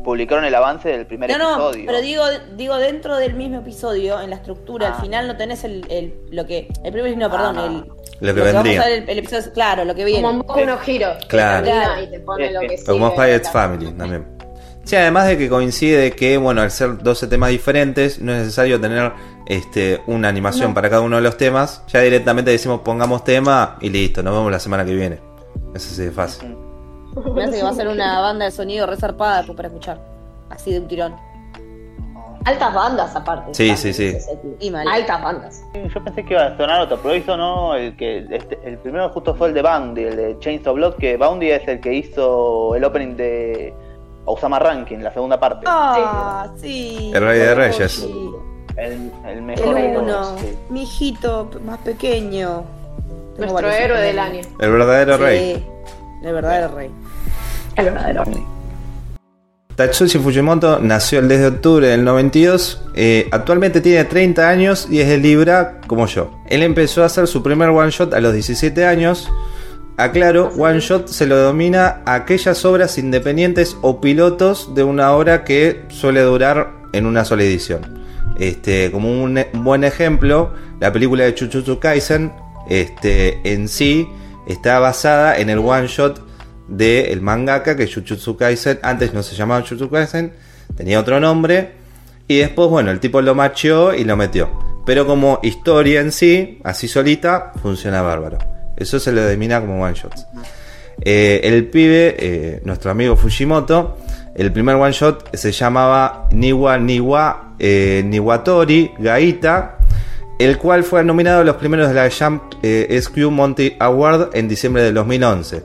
publicaron el avance del primer No, no, episodio. pero digo, digo dentro del mismo episodio, en la estructura, Ah. al final no tenés el, el- lo que, el previously no, perdón, Ah. el, Lo que vamos vendría. a ver el, el episodio, claro, lo que viene. Como un poco unos giros. Claro. Y te pone lo que Como Spy claro. Family también. Sí, además de que coincide que, bueno, al ser 12 temas diferentes, no es necesario tener este, una animación para cada uno de los temas. Ya directamente decimos pongamos tema y listo, nos vemos la semana que viene. Eso sí es fácil. Me hace que va a ser una banda de sonido resarpada después para escuchar. Así de un tirón. Altas bandas aparte. Sí, también, sí, sí. Y. Altas bandas. Yo pensé que iba a sonar otro, pero hizo no, el que este, el primero justo fue el de Boundy, el de Chainsaw Blood, que Boundy es el que hizo el opening de Osama Ranking, la segunda parte. Ah, sí. El Rey de Reyes. Sí. El, el mejor El de uno. todos, sí. Mi hijito más pequeño. Tengo Nuestro héroe del año. El verdadero Sí, rey. El verdadero rey. El verdadero rey. Tatsushi Fujimoto nació el 10 de octubre del 92. eh, actualmente tiene 30 años y es de Libra como yo. Él empezó a hacer su primer one shot a los 17 años. Aclaro, one shot se lo domina a aquellas obras independientes o pilotos de una obra que suele durar en una sola edición. Este, como un, e- buen ejemplo, la película de Jujutsu Kaisen este, en sí está basada en el one shot del mangaka que Jujutsu Kaisen antes no se llamaba Jujutsu Kaisen, tenía otro nombre y después bueno, el tipo lo macheó y lo metió. Pero como historia en sí, así solita, funciona bárbaro. Eso se le denomina como one shots. Eh, el pibe, eh, nuestro amigo Fujimoto, el primer one shot se llamaba Niwa Niwa eh, Niwatori Gaita, el cual fue nominado a los primeros de la Jump eh, SQ Monty Award en diciembre del 2011.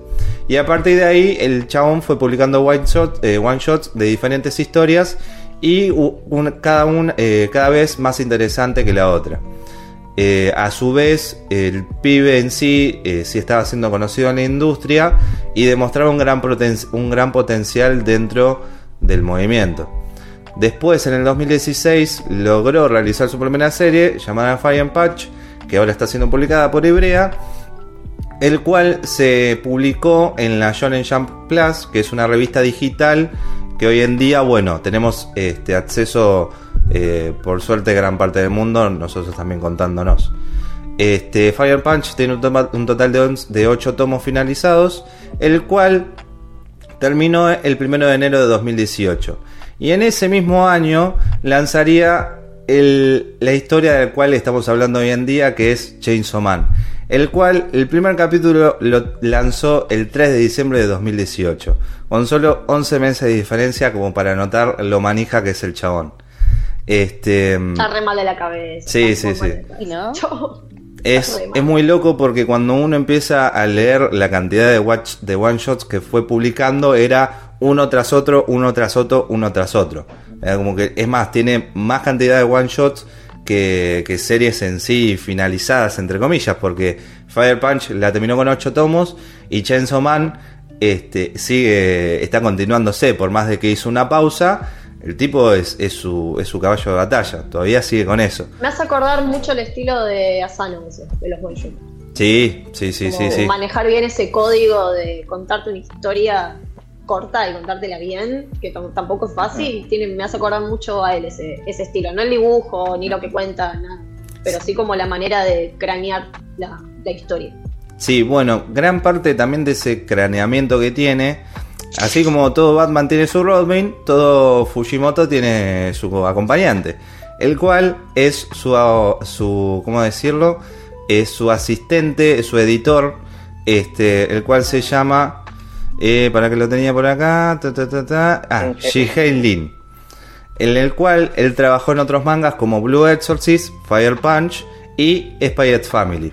Y a partir de ahí, el chabón fue publicando one, shot, one shots de diferentes historias y cada, un, cada vez más interesante que la otra. Eh, a su vez, el pibe en sí eh, sí estaba siendo conocido en la industria y demostraba un gran, potencial dentro del movimiento. Después, en el 2016, logró realizar su primera serie llamada Fire and Patch, que ahora está siendo publicada por Ibrea, el cual se publicó en la Shonen Jump Plus, que es una revista digital que hoy en día, bueno, tenemos este acceso eh, por suerte gran parte del mundo, nosotros también contándonos. Este, Fire Punch tiene un, total de, once- de 8 tomos finalizados, el cual terminó el 1 de enero de 2018. Y en ese mismo año lanzaría el- la historia del cual estamos hablando hoy en día, que es Chainsaw Man. El cual, el primer capítulo lo lanzó el 3 de diciembre de 2018. Con solo 11 meses de diferencia como para notar lo manija que es el chabón. Este... Está re mal de la cabeza. Sí, sí, sí. Es, es muy loco porque cuando uno empieza a leer la cantidad de, watch, de one shots que fue publicando, era uno tras otro, uno tras otro, uno tras otro. Era como que, es más, tiene más cantidad de one shots que, que series en sí finalizadas, entre comillas, porque Fire Punch la terminó con 8 tomos y Chainsaw Man este, sigue, está continuándose, por más de que hizo una pausa. El tipo es, es, su, es su caballo de batalla, todavía sigue con eso. Me hace acordar mucho el estilo de Asano, ese, de los one shots. Sí, sí, sí, sí, sí. Manejar bien ese código de contarte una historia corta y contártela bien, que tam- tampoco es fácil, tiene, me hace acordar mucho a él ese, ese estilo. No el dibujo, ni lo que cuenta, nada. Pero sí como la manera de cranear la, la historia. Sí, bueno, gran parte también de ese craneamiento que tiene, así como todo Batman tiene su Robin, todo Fujimoto tiene su acompañante, el cual es su, su ¿cómo decirlo? Es su asistente, es su editor, este, el cual se llama, eh, para que lo tenía por acá, ta, ta, ah, Shihei Lin, en el cual él trabajó en otros mangas como Blue Exorcist, Fire Punch y Spy Family.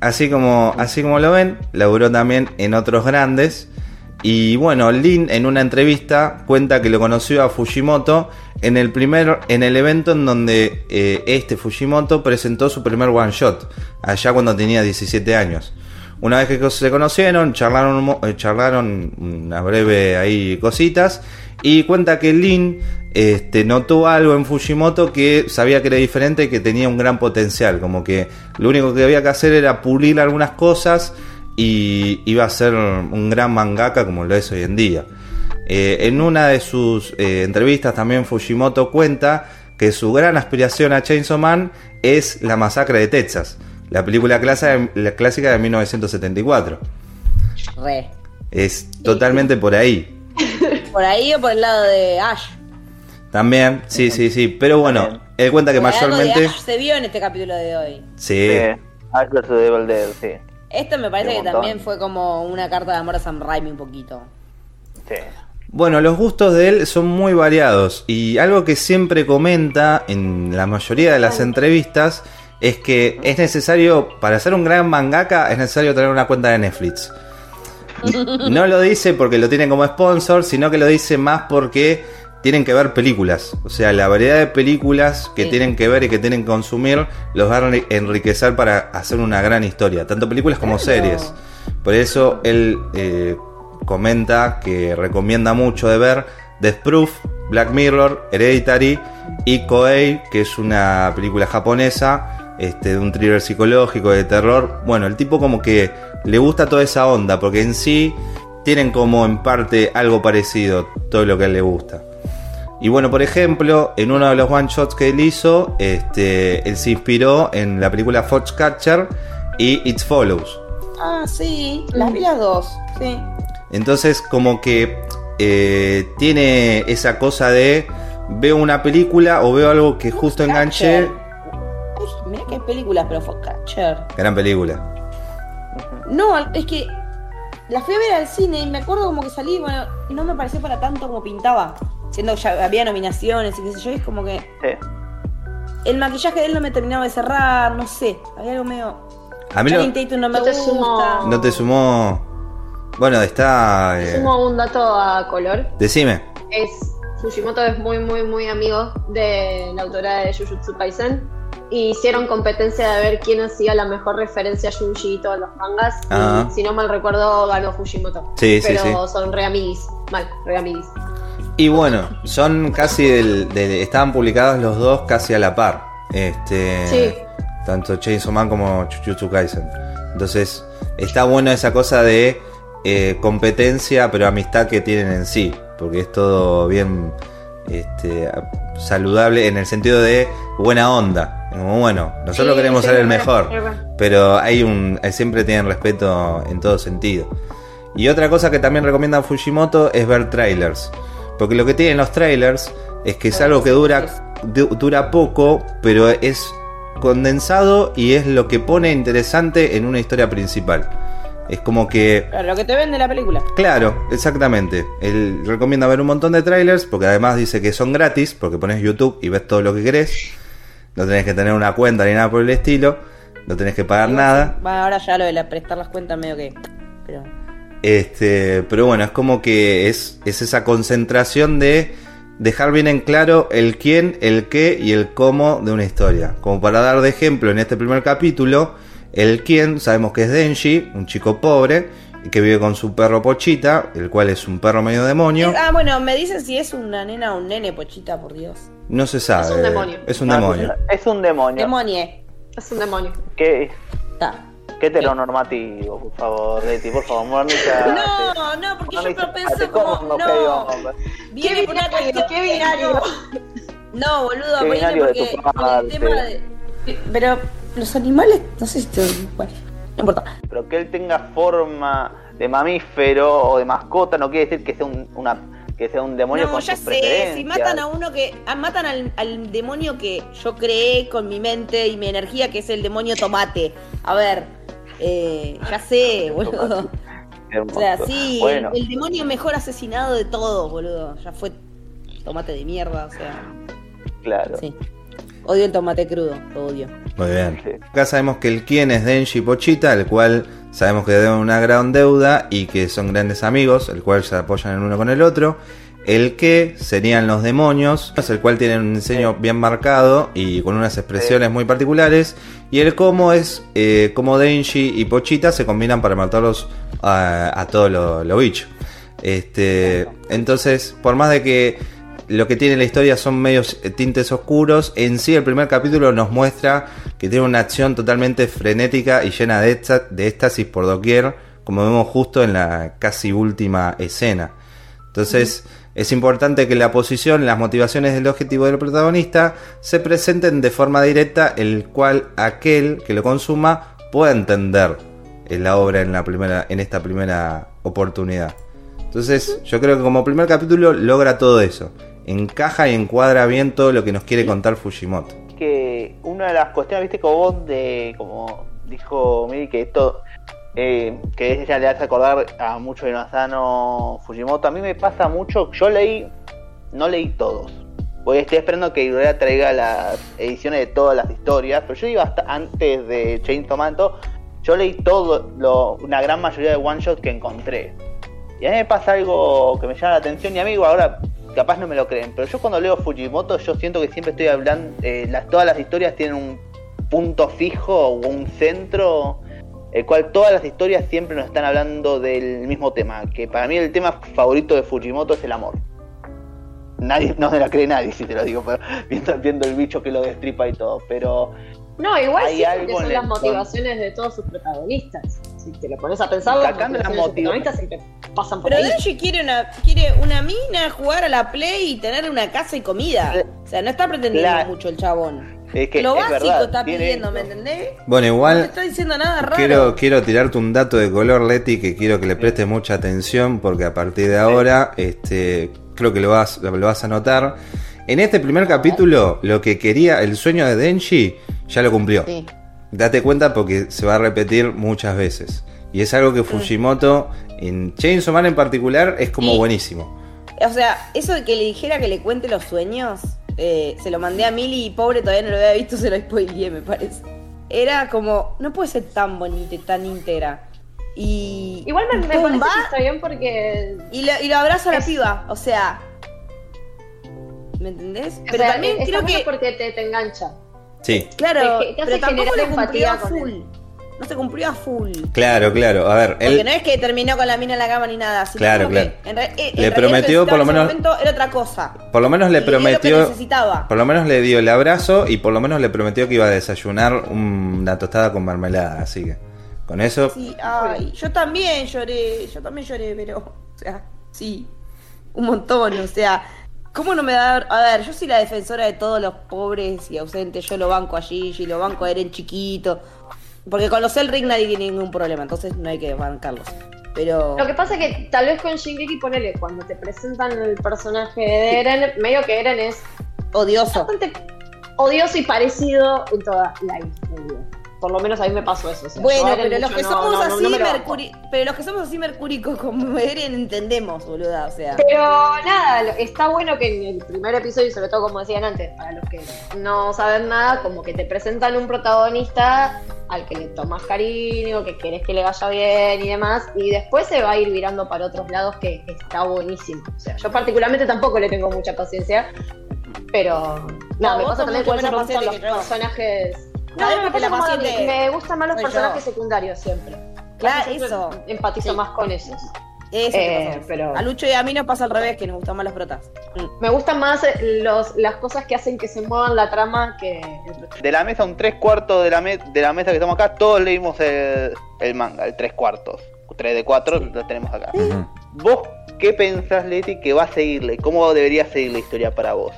Así como, así como lo ven, laburó también en otros grandes. Y bueno, Lin en una entrevista cuenta que lo conoció a Fujimoto en el primer, en el evento en donde eh, este Fujimoto presentó su primer one shot, allá cuando tenía 17 años. Una vez que se conocieron, charlaron, eh, charlaron una breve ahí cositas y cuenta que Lin este, notó algo en Fujimoto que sabía que era diferente y que tenía un gran potencial, como que lo único que había que hacer era pulir algunas cosas y iba a ser un gran mangaka como lo es hoy en día. Eh, en una de sus eh, entrevistas también Fujimoto cuenta que su gran aspiración a Chainsaw Man es La Masacre de Texas, la película clásica, la clásica de 1974. Re. Es totalmente por ahí. *laughs* ¿Por ahí o por el lado de Ash? También, sí, sí, sí. Pero bueno, él cuenta que Porque algo de mayormente... Ash se vio en este capítulo de hoy. Sí, Sí. Ash vs. Evil Dead, sí. Esto me parece que montón. también fue como una carta de amor a Sam Raimi un poquito. Sí. Bueno, los gustos de él son muy variados y algo que siempre comenta en la mayoría de las entrevistas es que es necesario, para ser un gran mangaka, es necesario tener una cuenta de Netflix. No lo dice porque lo tienen como sponsor, sino que lo dice más porque tienen que ver películas. O sea, la variedad de películas que Sí. tienen que ver y que tienen que consumir los va a enri- enriquecer para hacer una gran historia, tanto películas como Claro. series. Por eso él eh, comenta que recomienda mucho de ver Death Proof, Black Mirror, Hereditary y Koei, que es una película japonesa este, de un thriller psicológico, de terror. Bueno, el tipo como que le gusta toda esa onda, porque en sí tienen como en parte algo parecido, todo lo que a él le gusta. Y bueno, por ejemplo, en uno de los one shots que él hizo, este, él se inspiró en la película Foxcatcher y It Follows. Ah, sí, las vi las dos, sí. Entonces, como que eh, tiene esa cosa de veo una película o veo algo que justo enganché. Que hay películas, pero fue Catcher. Gran película. No, es que la fui a ver al cine y me acuerdo como que salí, bueno, no me pareció para tanto como pintaba. Siendo que ya había nominaciones y qué sé yo, es como que Sí. el maquillaje de él no me terminaba de cerrar, no sé, había algo medio... A mí lo- Channing Tatum no me Yo te gusta. no te sumó. Bueno, está. eh, Sumo un dato a color. decime. Es Fujimoto es muy muy muy amigo de la autora de Jujutsu Kaisen y hicieron competencia de ver quién hacía la mejor referencia a Yuji y todos los mangas Ah. si no mal recuerdo ganó Fujimoto. Sí, sí, Pero sí. son re amiguis, mal, re amiguis. Y bueno, son casi del, del- estaban publicados los dos casi a la par. Este, Sí. Tanto Chainsaw Man como Jujutsu Kaisen. Entonces, está bueno esa cosa de eh, competencia, pero amistad que tienen en sí. Porque es todo bien este, saludable en el sentido de buena onda. Como bueno, nosotros Sí, queremos ser el mejor. Pero hay un. eh, siempre tienen respeto en todo sentido. Y otra cosa que también recomienda Fujimoto es ver trailers. Porque lo que tienen los trailers es que es algo que dura, du- dura poco, pero es condensado y es lo que pone interesante en una historia principal. Es como que lo que te vende la película. Claro, exactamente. Él recomienda ver un montón de trailers porque además dice que son gratis porque pones YouTube y ves todo lo que querés. No tenés que tener una cuenta ni nada por el estilo. No tenés que pagar nada. Bueno, ahora ya lo de la prestar las cuentas medio que... Pero... Este, pero bueno, es como que es, es esa concentración de dejar bien en claro el quién, el qué y el cómo de una historia. Como para dar de ejemplo en este primer capítulo, el quién sabemos que es Denji, un chico pobre que vive con su perro Pochita, el cual es un perro medio demonio. Ah, bueno, me dicen si es una nena o un nene, pochita, por Dios. No se sabe. Es un demonio. Es un No, demonio. Es un demonio. Demonie. Es un demonio. ¿Qué, Está. qué heteronormativo, por favor, Leti, por favor, modernizate. No, no, porque yo lo Modernizate, pienso como. No, viene por una binario, cuestión qué binario. No, boludo, viene porque tu por el tema de. Pero los animales, no sé si te. Bueno, no importa. Pero que él tenga forma de mamífero o de mascota no quiere decir que sea un, una, que sea un demonio No, con ya sus sé, preferencias. si matan a uno que. ah, matan al, al demonio que yo creé con mi mente y mi energía, que es el demonio tomate. A ver, eh, ya sé, *laughs* boludo. *laughs* O sea, sí, Bueno, el, el demonio mejor asesinado de todos, boludo. Ya fue tomate de mierda, o sea. claro. Sí. Odio el tomate crudo, lo odio. Muy bien. Sí. Acá sabemos que el quién es Denji Pochita, el cual sabemos que deben una gran deuda y que son grandes amigos, el cual se apoyan el uno con el otro. El que serían los demonios, el cual tiene un diseño bien marcado y con unas expresiones muy particulares. Y el cómo es eh, cómo Denji y Pochita se combinan para matarlos a, a todos los los bichos. Este, entonces, por más de que lo que tiene la historia son medios eh, tintes oscuros, en sí el primer capítulo nos muestra que tiene una acción totalmente frenética y llena de, de éxtasis por doquier, como vemos justo en la casi última escena. Entonces, es importante que la posición, las motivaciones del objetivo del protagonista se presenten de forma directa, el cual aquel que lo consuma pueda entender eh, la obra en, la primera, en esta primera oportunidad. Entonces, yo creo que como primer capítulo logra todo eso. Encaja y encuadra bien todo lo que nos quiere contar Fujimoto. que una de las cuestiones, viste, como vos de, como dijo Miri, que esto, eh, que ella le hace acordar a mucho de Masano Fujimoto, a mí me pasa mucho, yo leí, no leí todos, porque estoy esperando que Ibrea traiga las ediciones de todas las historias, pero yo iba hasta antes de Chainsaw Man, yo leí todo, lo, una gran mayoría de one shot que encontré. Y a mí me pasa algo que me llama la atención y amigo, ahora capaz no me lo creen, pero yo cuando leo Fujimoto yo siento que siempre estoy hablando, eh, las, todas las historias tienen un punto fijo o un centro, el cual todas las historias siempre nos están hablando del mismo tema, que para mí el tema favorito de Fujimoto es el amor. Nadie, no me la cree nadie si te lo digo, pero *laughs* viendo, viendo el bicho que lo destripa y todo, pero No, igual Hay sí, algo porque en son las motivaciones de todos sus protagonistas. Si te lo pones a pensar, las protagonistas siempre pasan por Pero ahí. Denji quiere una, quiere una mina, jugar a la play y tener una casa y comida. O sea, no está pretendiendo La- mucho el chabón. es que Lo es básico verdad, está pidiendo. ¿me entendés? Bueno, No te igual está diciendo nada raro. quiero, quiero tirarte un dato de color, Leti, que quiero que le prestes mucha atención porque a partir de ahora este, creo que lo vas, lo vas a notar. En este primer capítulo, lo que quería, el sueño de Denji, ya lo cumplió. Sí. Date cuenta porque se va a repetir muchas veces. Y es algo que Fujimoto, en Chainsaw Man en particular, es como Sí. buenísimo. O sea, eso de que le dijera que le cuente los sueños, eh, se lo mandé a Mili y pobre todavía no lo había visto, se lo spoileé, me parece. Era como, no puede ser tan bonita y tan íntegra. Y. Igual me, me parece que está bien porque. y, lo, y lo abraza a la Es- piba, o sea. ¿Me entendés? o Pero sea, también creo que. porque te, te engancha. Sí, Claro, te- te pero tampoco lo cumplió a full. No se cumplió a full. claro, claro. A ver, Porque él, no es que terminó con la mina en la cama ni nada. sino Claro, claro. que en re- eh, en Le prometió, por lo necesitaba en ese menos- momento era otra cosa. por lo menos le Y dio lo que prometió. necesitaba. Por lo menos le dio el abrazo y por lo menos le prometió que iba a desayunar una tostada con mermelada. Así que con eso, Sí, ay, yo también lloré, yo también lloré, pero, o sea, sí, un montón, o sea, ¿cómo no me da... A ver, yo soy la defensora de todos los pobres y ausentes, yo lo banco a Gigi, lo banco a Eren chiquito, porque con los Elric nadie tiene ningún problema, entonces no hay que bancarlos, pero... Lo que pasa es que tal vez con Shingeki, ponele, cuando te presentan el personaje de Eren, medio que Eren es Odioso. bastante odioso y parecido en toda la historia. Por lo menos a mí me pasó eso. o sea, yo Bueno, pero los mucho que no- somos no- no- así no mercuri... pero los que somos así mercúricos *laughs* como Eren entendemos, boluda, o sea... Pero nada, está bueno que en el primer episodio, y sobre todo como decían antes, para los que no saben nada, como que te presentan un protagonista al que le tomas cariño, que querés que le vaya bien y demás, y después se va a ir virando para otros lados que está buenísimo. O sea, yo particularmente tampoco le tengo mucha paciencia, pero nada, No, me pasa también menos gustan los personajes. No, No, me, la gustan más los personajes yo. secundarios siempre. Claro, Siempre eso. Empatizo Sí. más con esos. Eso Eh, pero- A Lucho y a mí nos pasa al revés, que nos gustan más los protas. Mm. Me gustan más eh, los, las cosas que hacen que se muevan la trama que el De la mesa, un tres cuartos de la, me- de la mesa que estamos acá, todos leímos el, el manga, el tres cuartos. Tres de cuatro lo tenemos acá. Ujú. ¿Vos qué pensás, Leti, que va a seguirle? ¿Cómo debería seguir la historia para vos?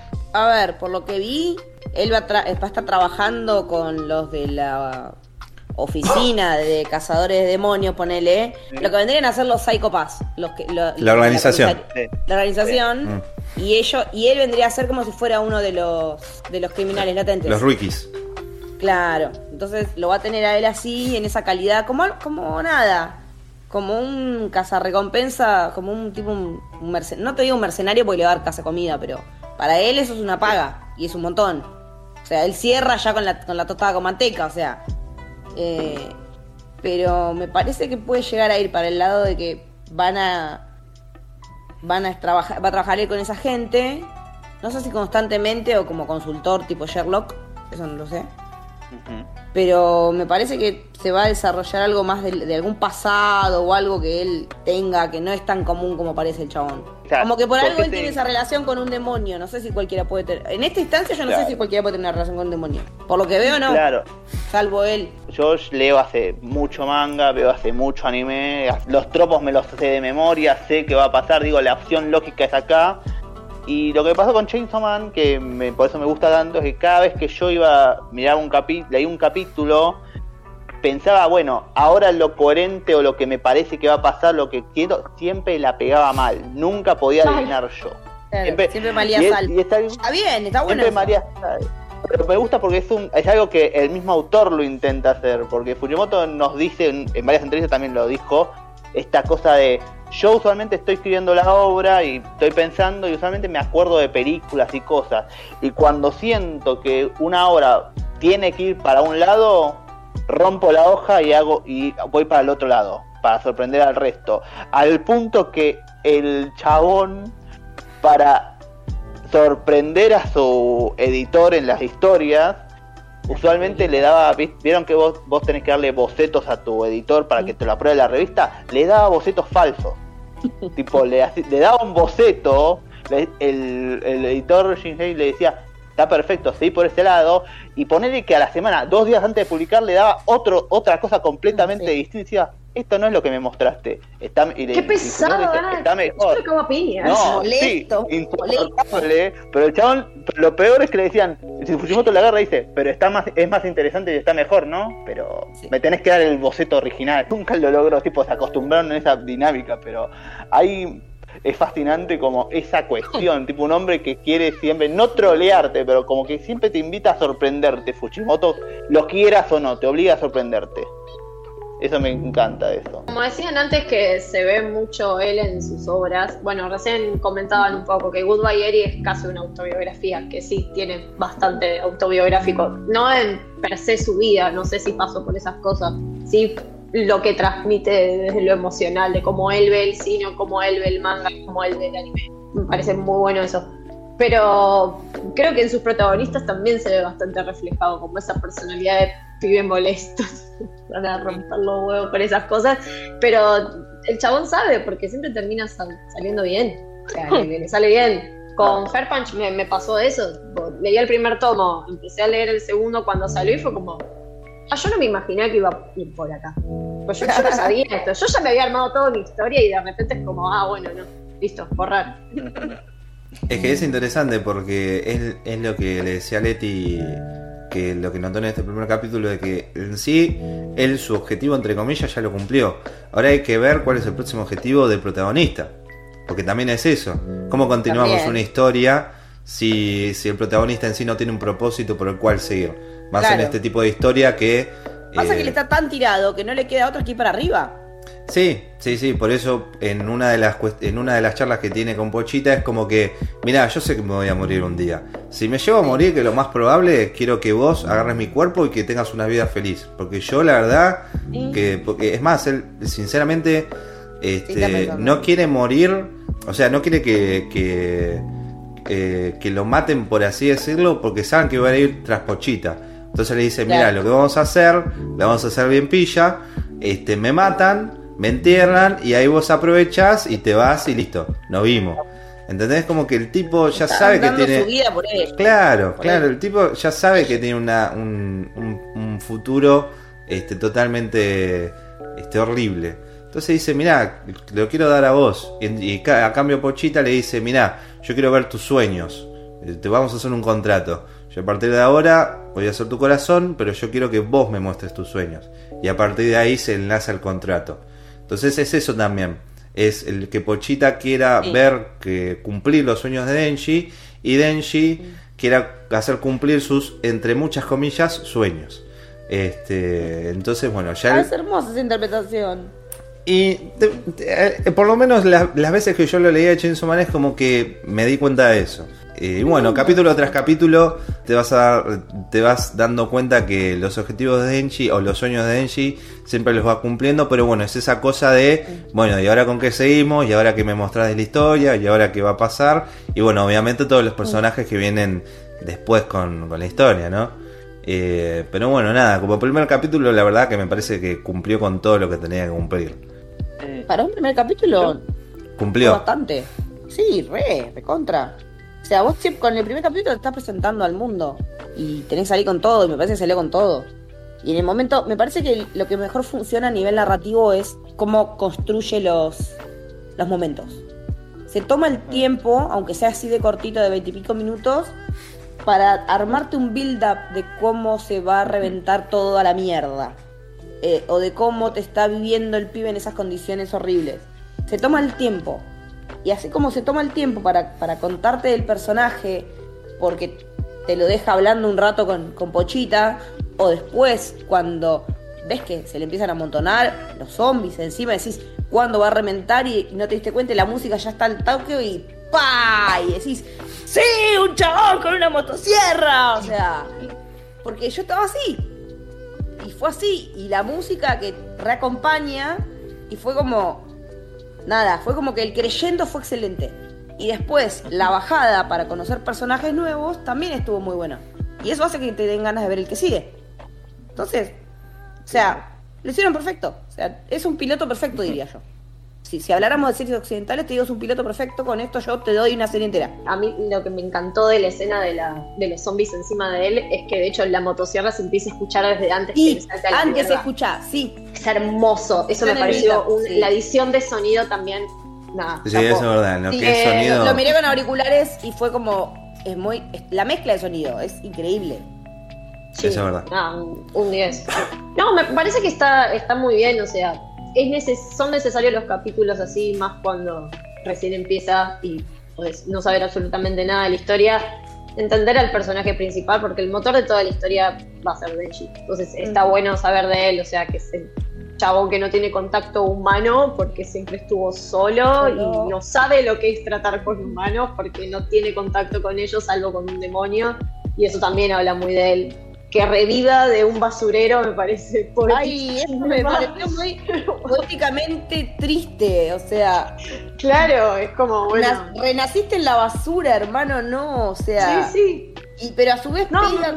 A ver, por lo que vi, él va a, tra- va a estar trabajando con los de la oficina *gasps* de cazadores de demonios, ponele. Lo que vendrían a ser los Psychopaths. Los que, lo- La organización. La, Sí. la organización. Y ellos, y él vendría a ser como si fuera uno de los de los criminales latentes. Los Rikis. Claro. Entonces lo va a tener a él así, en esa calidad, como, como nada. Como un cazarrecompensa, como un tipo, un, un mercen- no te digo un mercenario porque le va a dar casa comida, pero para él eso es una paga y es un montón. O sea, él cierra ya con la, con la tostada con manteca, o sea. eh, pero me parece que puede llegar a ir para el lado de que van a van a trabajar va a trabajar él con esa gente no sé si constantemente o como consultor tipo Sherlock eso no lo sé Pero me parece que se va a desarrollar algo más de, de algún pasado o algo que él tenga que no es tan común como parece el chabón. O sea, como que por ¿por algo él te- tiene esa relación con un demonio, no sé si cualquiera puede tener. En esta instancia yo no Claro. sé si cualquiera puede tener una relación con un demonio. Por lo que veo no, Claro. salvo él. Yo leo hace mucho manga, veo hace mucho anime, los tropos me los sé de memoria, sé qué va a pasar, digo, la opción lógica es acá. Y lo que pasó con Chainsaw Man, que me- por eso me gusta tanto, es que cada vez que yo iba a mirar un capítulo, leí un capítulo, pensaba, bueno, ahora lo coherente o lo que me parece que va a pasar, lo que quiero, siempre la pegaba mal, nunca podía adivinar yo. Claro, siempre, malía y es- sal. y Está bien, está bueno. Siempre eso. María sabe. Pero me gusta porque es un es algo que el mismo autor lo intenta hacer. Porque Fujimoto nos dice, en varias entrevistas también lo dijo, esta cosa de yo usualmente estoy escribiendo la obra y estoy pensando y usualmente me acuerdo de películas y cosas. Y cuando siento que una obra tiene que ir para un lado, rompo la hoja y hago y voy para el otro lado para sorprender al resto. Al punto que el chabón para sorprender a su editor en las historias, usualmente le daba, ¿vis- vieron que vos, vos tenés que darle bocetos a tu editor para que te lo apruebe la revista, le daba bocetos falsos. *laughs* tipo, le, le daba un boceto, le- el, el editor Shinhei le decía, está perfecto, seguí por ese lado, y ponerle que a la semana, dos días antes de publicar, le daba otro, otra cosa completamente Sí. distinta, esto no es lo que me mostraste. Está, y le- Qué pesado, dice, ¿verdad? está mejor. piñas. No, Molesto, sí, insoportable, pero el chabón, lo peor es que le decían, si Fujimoto la agarra y dice, pero está más, es más interesante y está mejor, ¿no? Pero Sí. me tenés que dar el boceto original. *laughs* Nunca lo logró, tipo, se acostumbraron a esa dinámica, pero ahí es fascinante como esa cuestión, *laughs* tipo un hombre que quiere siempre, no trolearte, pero como que siempre te invita a sorprenderte, Fujimoto, lo quieras o no, te obliga a sorprenderte. Eso me encanta eso. Como decían antes que se ve mucho él en sus obras, bueno, recién comentaban un poco que Goodbye Eri es casi una autobiografía, que sí tiene bastante autobiográfico, no en per se su vida, no sé si pasó por esas cosas, sí lo que transmite desde lo emocional, de cómo él ve el cine, cómo él ve el manga, cómo él ve el anime. Me parece muy bueno eso. Pero creo que en sus protagonistas también se ve bastante reflejado, como esa personalidad de pibe molesto. Van *laughs* a romper los huevos con esas cosas. Pero el chabón sabe, porque siempre termina sal- saliendo bien. O sea, le, le sale bien. Con Fair Punch me, me pasó eso. Leí el primer tomo, empecé a leer el segundo cuando salió y fue como. Ah, yo no me imaginé que iba a ir por acá. Pues yo, yo no sabía *laughs* esto. Yo ya me había armado toda mi historia y de repente es como, ah, bueno, no. Listo, borrar. Es que es interesante porque es, es lo que le decía Leti, que lo que notó en este primer capítulo, de que en sí, él su objetivo, entre comillas, ya lo cumplió. Ahora hay que ver cuál es el próximo objetivo del protagonista. Porque también es eso. ¿Cómo continuamos También. una historia si, si el protagonista en sí no tiene un propósito por el cual seguir? Más Claro. en este tipo de historia que... Pasa eh, que él está tan tirado que no le queda otro que ir para arriba. Sí, sí, sí, por eso en una de las en una de las charlas que tiene con Pochita es como que, mira, yo sé que me voy a morir un día. Si me llevo a morir, que lo más probable, quiero que vos agarres mi cuerpo y que tengas una vida feliz, porque yo la verdad que porque es más, él sinceramente este, no quiere morir, o sea, no quiere que que, eh, que lo maten por así decirlo, porque saben que va a ir tras Pochita. Entonces le dice, mira, lo que vamos a hacer, lo vamos a hacer bien pilla, este, me matan, me entierran y ahí vos aprovechás y te vas y listo, nos vimos. ¿Entendés? Como que el tipo ya Está sabe que tiene... su vida por ello. Claro, Por claro, el tipo ya sabe que tiene una, un, un- un futuro este, totalmente este, horrible. Entonces dice, mirá, lo quiero dar a vos. Y, y a cambio Pochita le dice, mirá, yo quiero ver tus sueños. Eh, Te vamos a hacer un contrato. Yo a partir de ahora voy a hacer tu corazón, pero yo quiero que vos me muestres tus sueños. Y a partir de ahí se enlaza el contrato. Entonces es eso también. Es el que Pochita quiera Sí. ver que cumplir los sueños de Denji y Denji quiera hacer cumplir sus, entre muchas comillas, sueños. Este, entonces, bueno, ya... Ah, es hermosa esa interpretación. y eh, por lo menos la- las veces que yo lo leía de Chainsaw Man es como que me di cuenta de eso. Eh, Y bueno, capítulo tras capítulo te vas a dar- te vas dando cuenta que los objetivos de Denji o los sueños de Denji siempre los va cumpliendo, pero bueno, es esa cosa de, bueno, ¿y ahora con qué seguimos? ¿Y ahora que me mostrás de la historia? ¿Y ahora qué va a pasar? Y bueno, obviamente todos los personajes que vienen después con, con la historia, ¿no? Eh, pero bueno, nada, como primer capítulo la verdad que me parece que cumplió con todo lo que tenía que cumplir. Eh, Para un primer capítulo, Cumplió. bastante. Sí, re, recontra. O sea, vos con el primer capítulo te estás presentando al mundo. Y tenés que salir con todo, y me parece que salió con todo. Y en el momento, me parece que lo que mejor funciona a nivel narrativo es cómo construye los, los momentos. Se toma el tiempo, aunque sea así de cortito, de veintipico minutos, para armarte un build-up de cómo se va a reventar todo a la mierda. Eh, o de cómo te está viviendo el pibe en esas condiciones horribles. Se toma el tiempo. Y así como se toma el tiempo para, para contarte del personaje, porque te lo deja hablando un rato con, con Pochita, o después cuando ves que se le empiezan a amontonar los zombies encima, decís cuándo va a reventar y, no te diste cuenta la música ya está al toque y ¡pa! Y decís, ¡sí! ¡Un chabón con una motosierra! O sea, porque yo estaba así. Y fue así. Y la música que reacompaña. Y fue como. Nada, fue como que el creyendo fue excelente. Y después, la bajada para conocer personajes nuevos también estuvo muy buena. Y eso hace que te den ganas de ver el que sigue. Entonces, o sea, lo hicieron perfecto. O sea, es un piloto perfecto, diría yo. Si, si habláramos de series occidentales, te digo es un piloto perfecto. Con esto yo te doy una serie entera. A mí lo que me encantó de la escena de, la, de los zombies encima de él es que de hecho la motosierra se empieza a escuchar desde antes que Y le salte a la antes se escucha, sí. Es hermoso. Eso Está me pareció. build-up, un- sí. La edición de sonido también. Nada. Sí, eso es verdad. Lo Sí, que es eh, sonido. Lo miré con auriculares y fue como. Es muy. es- la mezcla de sonido es increíble. Sí, Eso es verdad. nada, un 10. No, me parece que está, está muy bien, o sea, es neces- son necesarios los capítulos así, más cuando recién empieza y podés no saber absolutamente nada de la historia, entender al personaje principal, porque el motor de toda la historia va a ser Denji. Entonces está bueno saber de él, o sea, que es el chabón que no tiene contacto humano porque siempre estuvo solo Solo. y no sabe lo que es tratar con humanos porque no tiene contacto con ellos salvo con un demonio y eso también habla muy de él. Que reviva de un basurero me parece Ay, eso me pareció muy poéticamente triste. O sea, Claro, es como bueno. renaciste en la basura, hermano, no. O sea. Sí, sí. Y, pero a su vez No, pega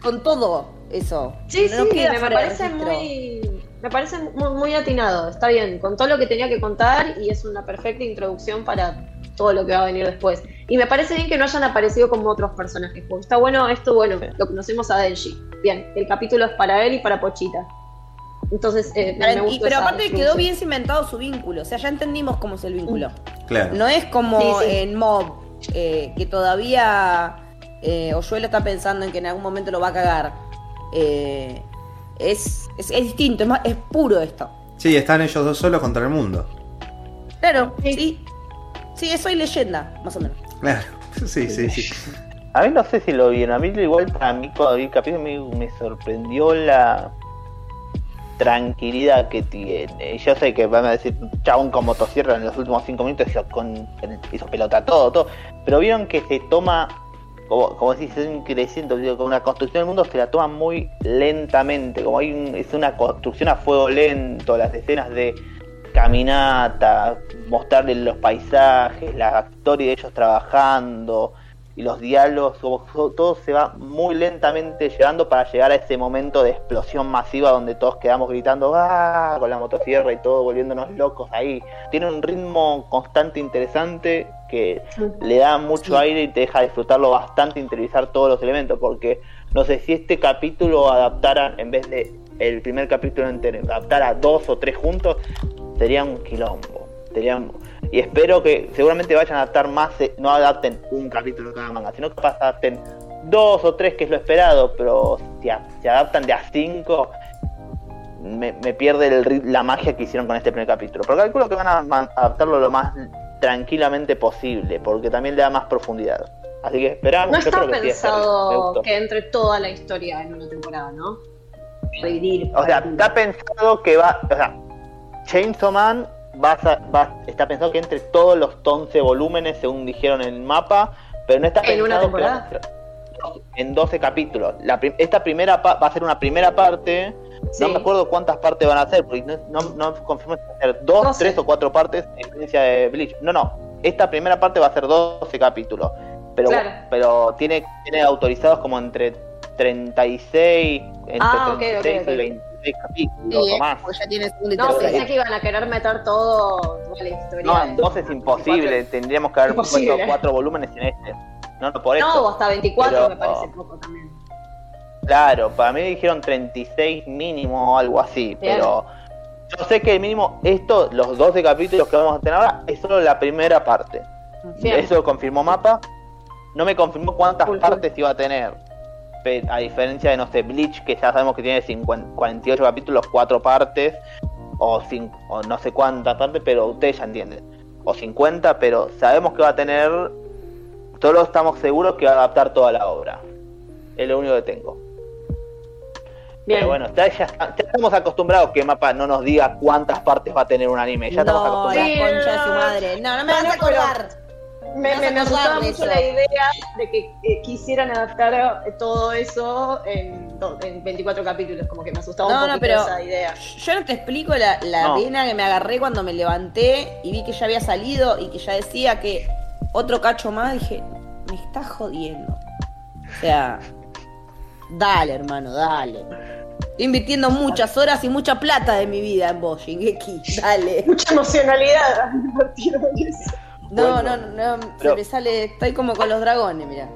con, todo eso. Sí, sí, me, parece muy. Me parece muy, muy atinado, está bien, con todo lo que tenía que contar y es una perfecta introducción para todo lo que va a venir después. Y me parece bien que no hayan aparecido como otros personajes, porque está bueno esto, bueno, lo conocemos a Denji. Bien, el capítulo es para él y para Pochita. Entonces, eh, me, me Y- gustó pero esa aparte quedó bien cimentado su vínculo. O sea, ya entendimos cómo es el vínculo. Claro. No es como Sí, sí. en Mob, eh, que todavía eh, Oyuelo está pensando en que en algún momento lo va a cagar. Eh, es, es, es distinto, es, más, es puro esto. Sí, están ellos dos solos contra el mundo. Claro, Sí. sí. Sí, soy leyenda, más o menos. Claro. Sí, sí, sí. *laughs* A mí no sé si lo vieron, a mí igual para mí cuando vi el capítulo me, me sorprendió la tranquilidad que tiene. Yo sé que van a decir chabón con motosierra en los últimos cinco minutos hizo, con, hizo pelota todo, todo. Pero vieron que se toma, como, como si se un creciendo, con una construcción del mundo se la toma muy lentamente, como hay un- es una construcción a fuego lento, las escenas de caminata, mostrarle los paisajes, la historia de ellos trabajando. y los diálogos, todo se va muy lentamente llevando para llegar a ese momento de explosión masiva donde todos quedamos gritando ¡Ah! con la motosierra y todo, volviéndonos locos ahí. Tiene un ritmo constante interesante que le da mucho aire y te deja disfrutarlo bastante, interiorizar todos los elementos, porque no sé si este capítulo adaptara, en vez de el primer capítulo entero, adaptara dos o tres juntos, sería un quilombo. Serían y espero que seguramente vayan a adaptar más, eh, no adapten un capítulo de cada manga, sino que adapten dos o tres, que es lo esperado, pero si, se adaptan de a cinco, me, pierde la magia que hicieron con este primer capítulo. Pero calculo que van a adaptarlo lo más tranquilamente posible, porque también le da más profundidad. Así que esperamos. No está pensado que, entre toda la historia en una temporada, ¿no? o sea, está pensado que va. O sea, Chainsaw Man está pensado que entre todos los 11 volúmenes, según dijeron en el mapa, pero no está ¿En una temporada? en 12 capítulos. esta primera va a ser una primera parte. No me acuerdo cuántas partes van a ser, porque no, no, confirmo si va a ser dos, tres o cuatro partes en experiencia de Bleach. No, no. Esta primera parte va a ser 12 capítulos. Pero, pero tiene, tiene autorizados como entre 36, entre ah, 36 y 20 capítulos sí, más. Pues ya tiene no, pensé que iban a querer meter todo toda la historia. No, en 12 es imposible. Tendríamos que haber puesto cuatro volúmenes en este. No, no por eso. No, hasta 24 me parece poco también. Claro, para mí dijeron 36 mínimo o algo así, pero yo sé que el mínimo, esto, los 12 capítulos que vamos a tener ahora, es solo la primera parte. Eso lo confirmó Mapa. No me confirmó cuántas partes iba a tener a diferencia de, no sé, Bleach, que ya sabemos que tiene 48 capítulos, 4 partes, o, o no sé cuántas partes, pero ustedes ya entienden. O 50, pero sabemos que va a tener, todos estamos seguros que va a adaptar toda la obra. Es lo único que tengo. Bien. Pero bueno, ya, estamos acostumbrados que Mapa no nos diga cuántas partes va a tener un anime. Ya estamos acostumbrados. La concha de su madre. No, no me vas a acordar. Me, me, mucho la idea de que eh, quisieran adaptar todo eso en, en, 24 capítulos, como que me asustaba un poquito pero esa idea. Yo no te explico la, la pena que me agarré cuando me levanté y vi que ya había salido y que ya decía que otro cacho más, dije, me está jodiendo. O sea, dale, hermano, dale. Estoy invirtiendo muchas horas y mucha plata de mi vida en vos, Shingeki. Dale. Mucha emocionalidad *laughs* eso. No, no, no, se me sale, estoy como con los dragones, mira.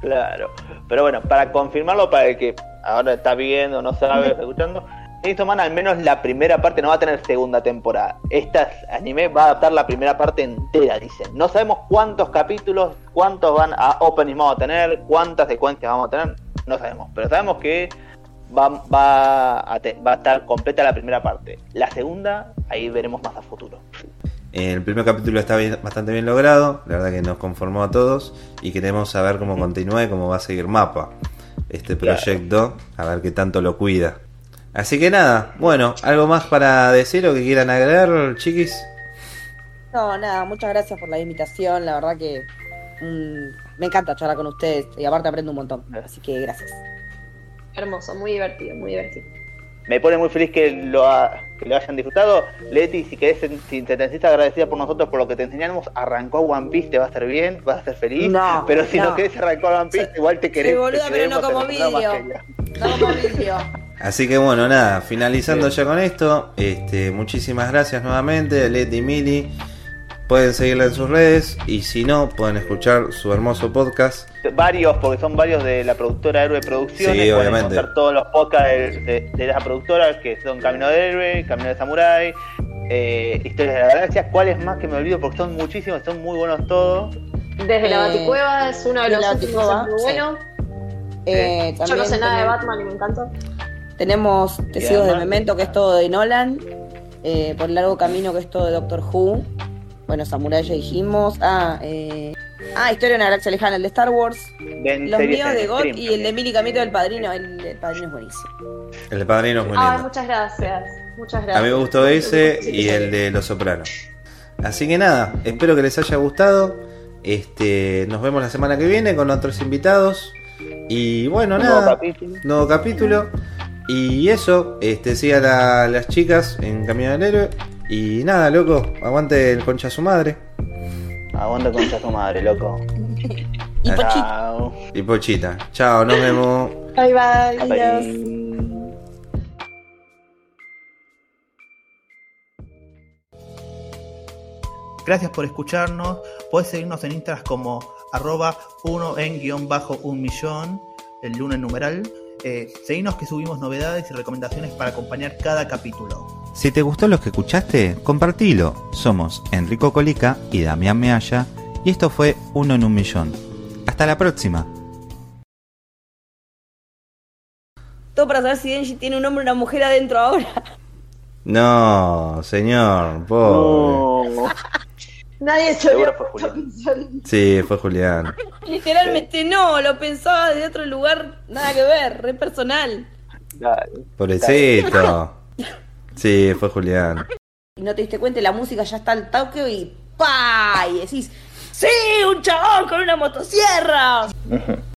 Claro, pero bueno, para confirmarlo, para el que ahora está viendo, no sabe, está escuchando, esto Man al menos la primera parte no va a tener segunda temporada. Esta anime va a adaptar la primera parte entera, dicen. No sabemos cuántos capítulos, cuántos van a openings vamos a tener, cuántas secuencias vamos a tener, no sabemos, pero sabemos que va, va, a, va a estar completa la primera parte. La segunda, ahí veremos más a futuro. El primer capítulo está bastante bien logrado, la verdad que nos conformó a todos y queremos saber cómo continúa y cómo va a seguir Mapa este proyecto, a ver qué tanto lo cuida. Así que nada, bueno, ¿algo más para decir o que quieran agregar, chiquis? No, nada, muchas gracias por la invitación, la verdad que mm, me encanta charlar con ustedes y aparte aprendo un montón, así que gracias. Hermoso, muy divertido, muy divertido me pone muy feliz que lo, que lo hayan disfrutado. Leti, si querés, si te sentís agradecida por nosotros, por lo que te enseñamos, arrancó One Piece, te va a hacer bien, vas a ser feliz. No, pero si no, querés arrancar One Piece, igual te querés. Sí, boluda, pero no como vídeo. No como vídeo. Así que bueno, nada, finalizando ya con esto, este, muchísimas gracias nuevamente, Leti Mili. Pueden seguirla en sus redes y si no, pueden escuchar su hermoso podcast. Varios, porque son varios de la productora Héroe Producciones. Sí, pueden obviamente. todos los podcasts de, de, esa productora que son Camino de Héroe, Camino de Samurai, eh, Historias de la Galaxia. ¿Cuáles más que me olvido? Porque son muchísimos, son muy buenos todos. Desde la eh, Baticueva es uno de los últimos muy bueno. Eh, Yo no sé nada de Batman y me encanta. Tenemos Testigos de Memento, que es todo de Nolan. por el largo camino, que es todo de Doctor Who. Bueno, Samurai ya dijimos. Ah, eh... ah, Historia de una galaxia lejana, el de Star Wars. Los míos de God y el de Mili Camito del Padrino. El Padrino es buenísimo. El de Padrino es lindo. Ay, muchas gracias. Muchas gracias. A mí me gustó ese y el de Los Sopranos. Así que nada, espero que les haya gustado. Este, nos vemos la semana que viene con otros invitados. Y bueno, nada. Nuevo capítulo. Nuevo capítulo. Y eso, este, sigan a las chicas en Camino del Héroe. Y nada, loco, aguante el concha su madre. Aguante concha su madre, loco. Y Pochita. Chao. Y Pochita. Chao, nos vemos. Bye bye. Bye. Gracias por escucharnos. Puedes seguirnos en Instagram como arroba uno en guion bajo un millón, el lunes numeral. Eh, seguinos que subimos novedades y recomendaciones para acompañar cada capítulo. Si te gustó lo que escuchaste, compartilo. Somos Enrico Colica y Damián Mealla. Y esto fue Uno en un Millón. Hasta la próxima. Todo para saber si Denji tiene un hombre o una mujer adentro ahora. No, señor, pobre. No. Nadie se Seguro fue puesto a Julián. Sí, fue Julián. Literalmente no, lo pensaba de otro lugar, nada que ver, re personal. Dale. Pobrecito. *laughs* Sí, fue Julián. Y no te diste cuenta, y la música ya está al toque y ¡pa! Y decís, ¡Sí! ¡Un chabón con una motosierra!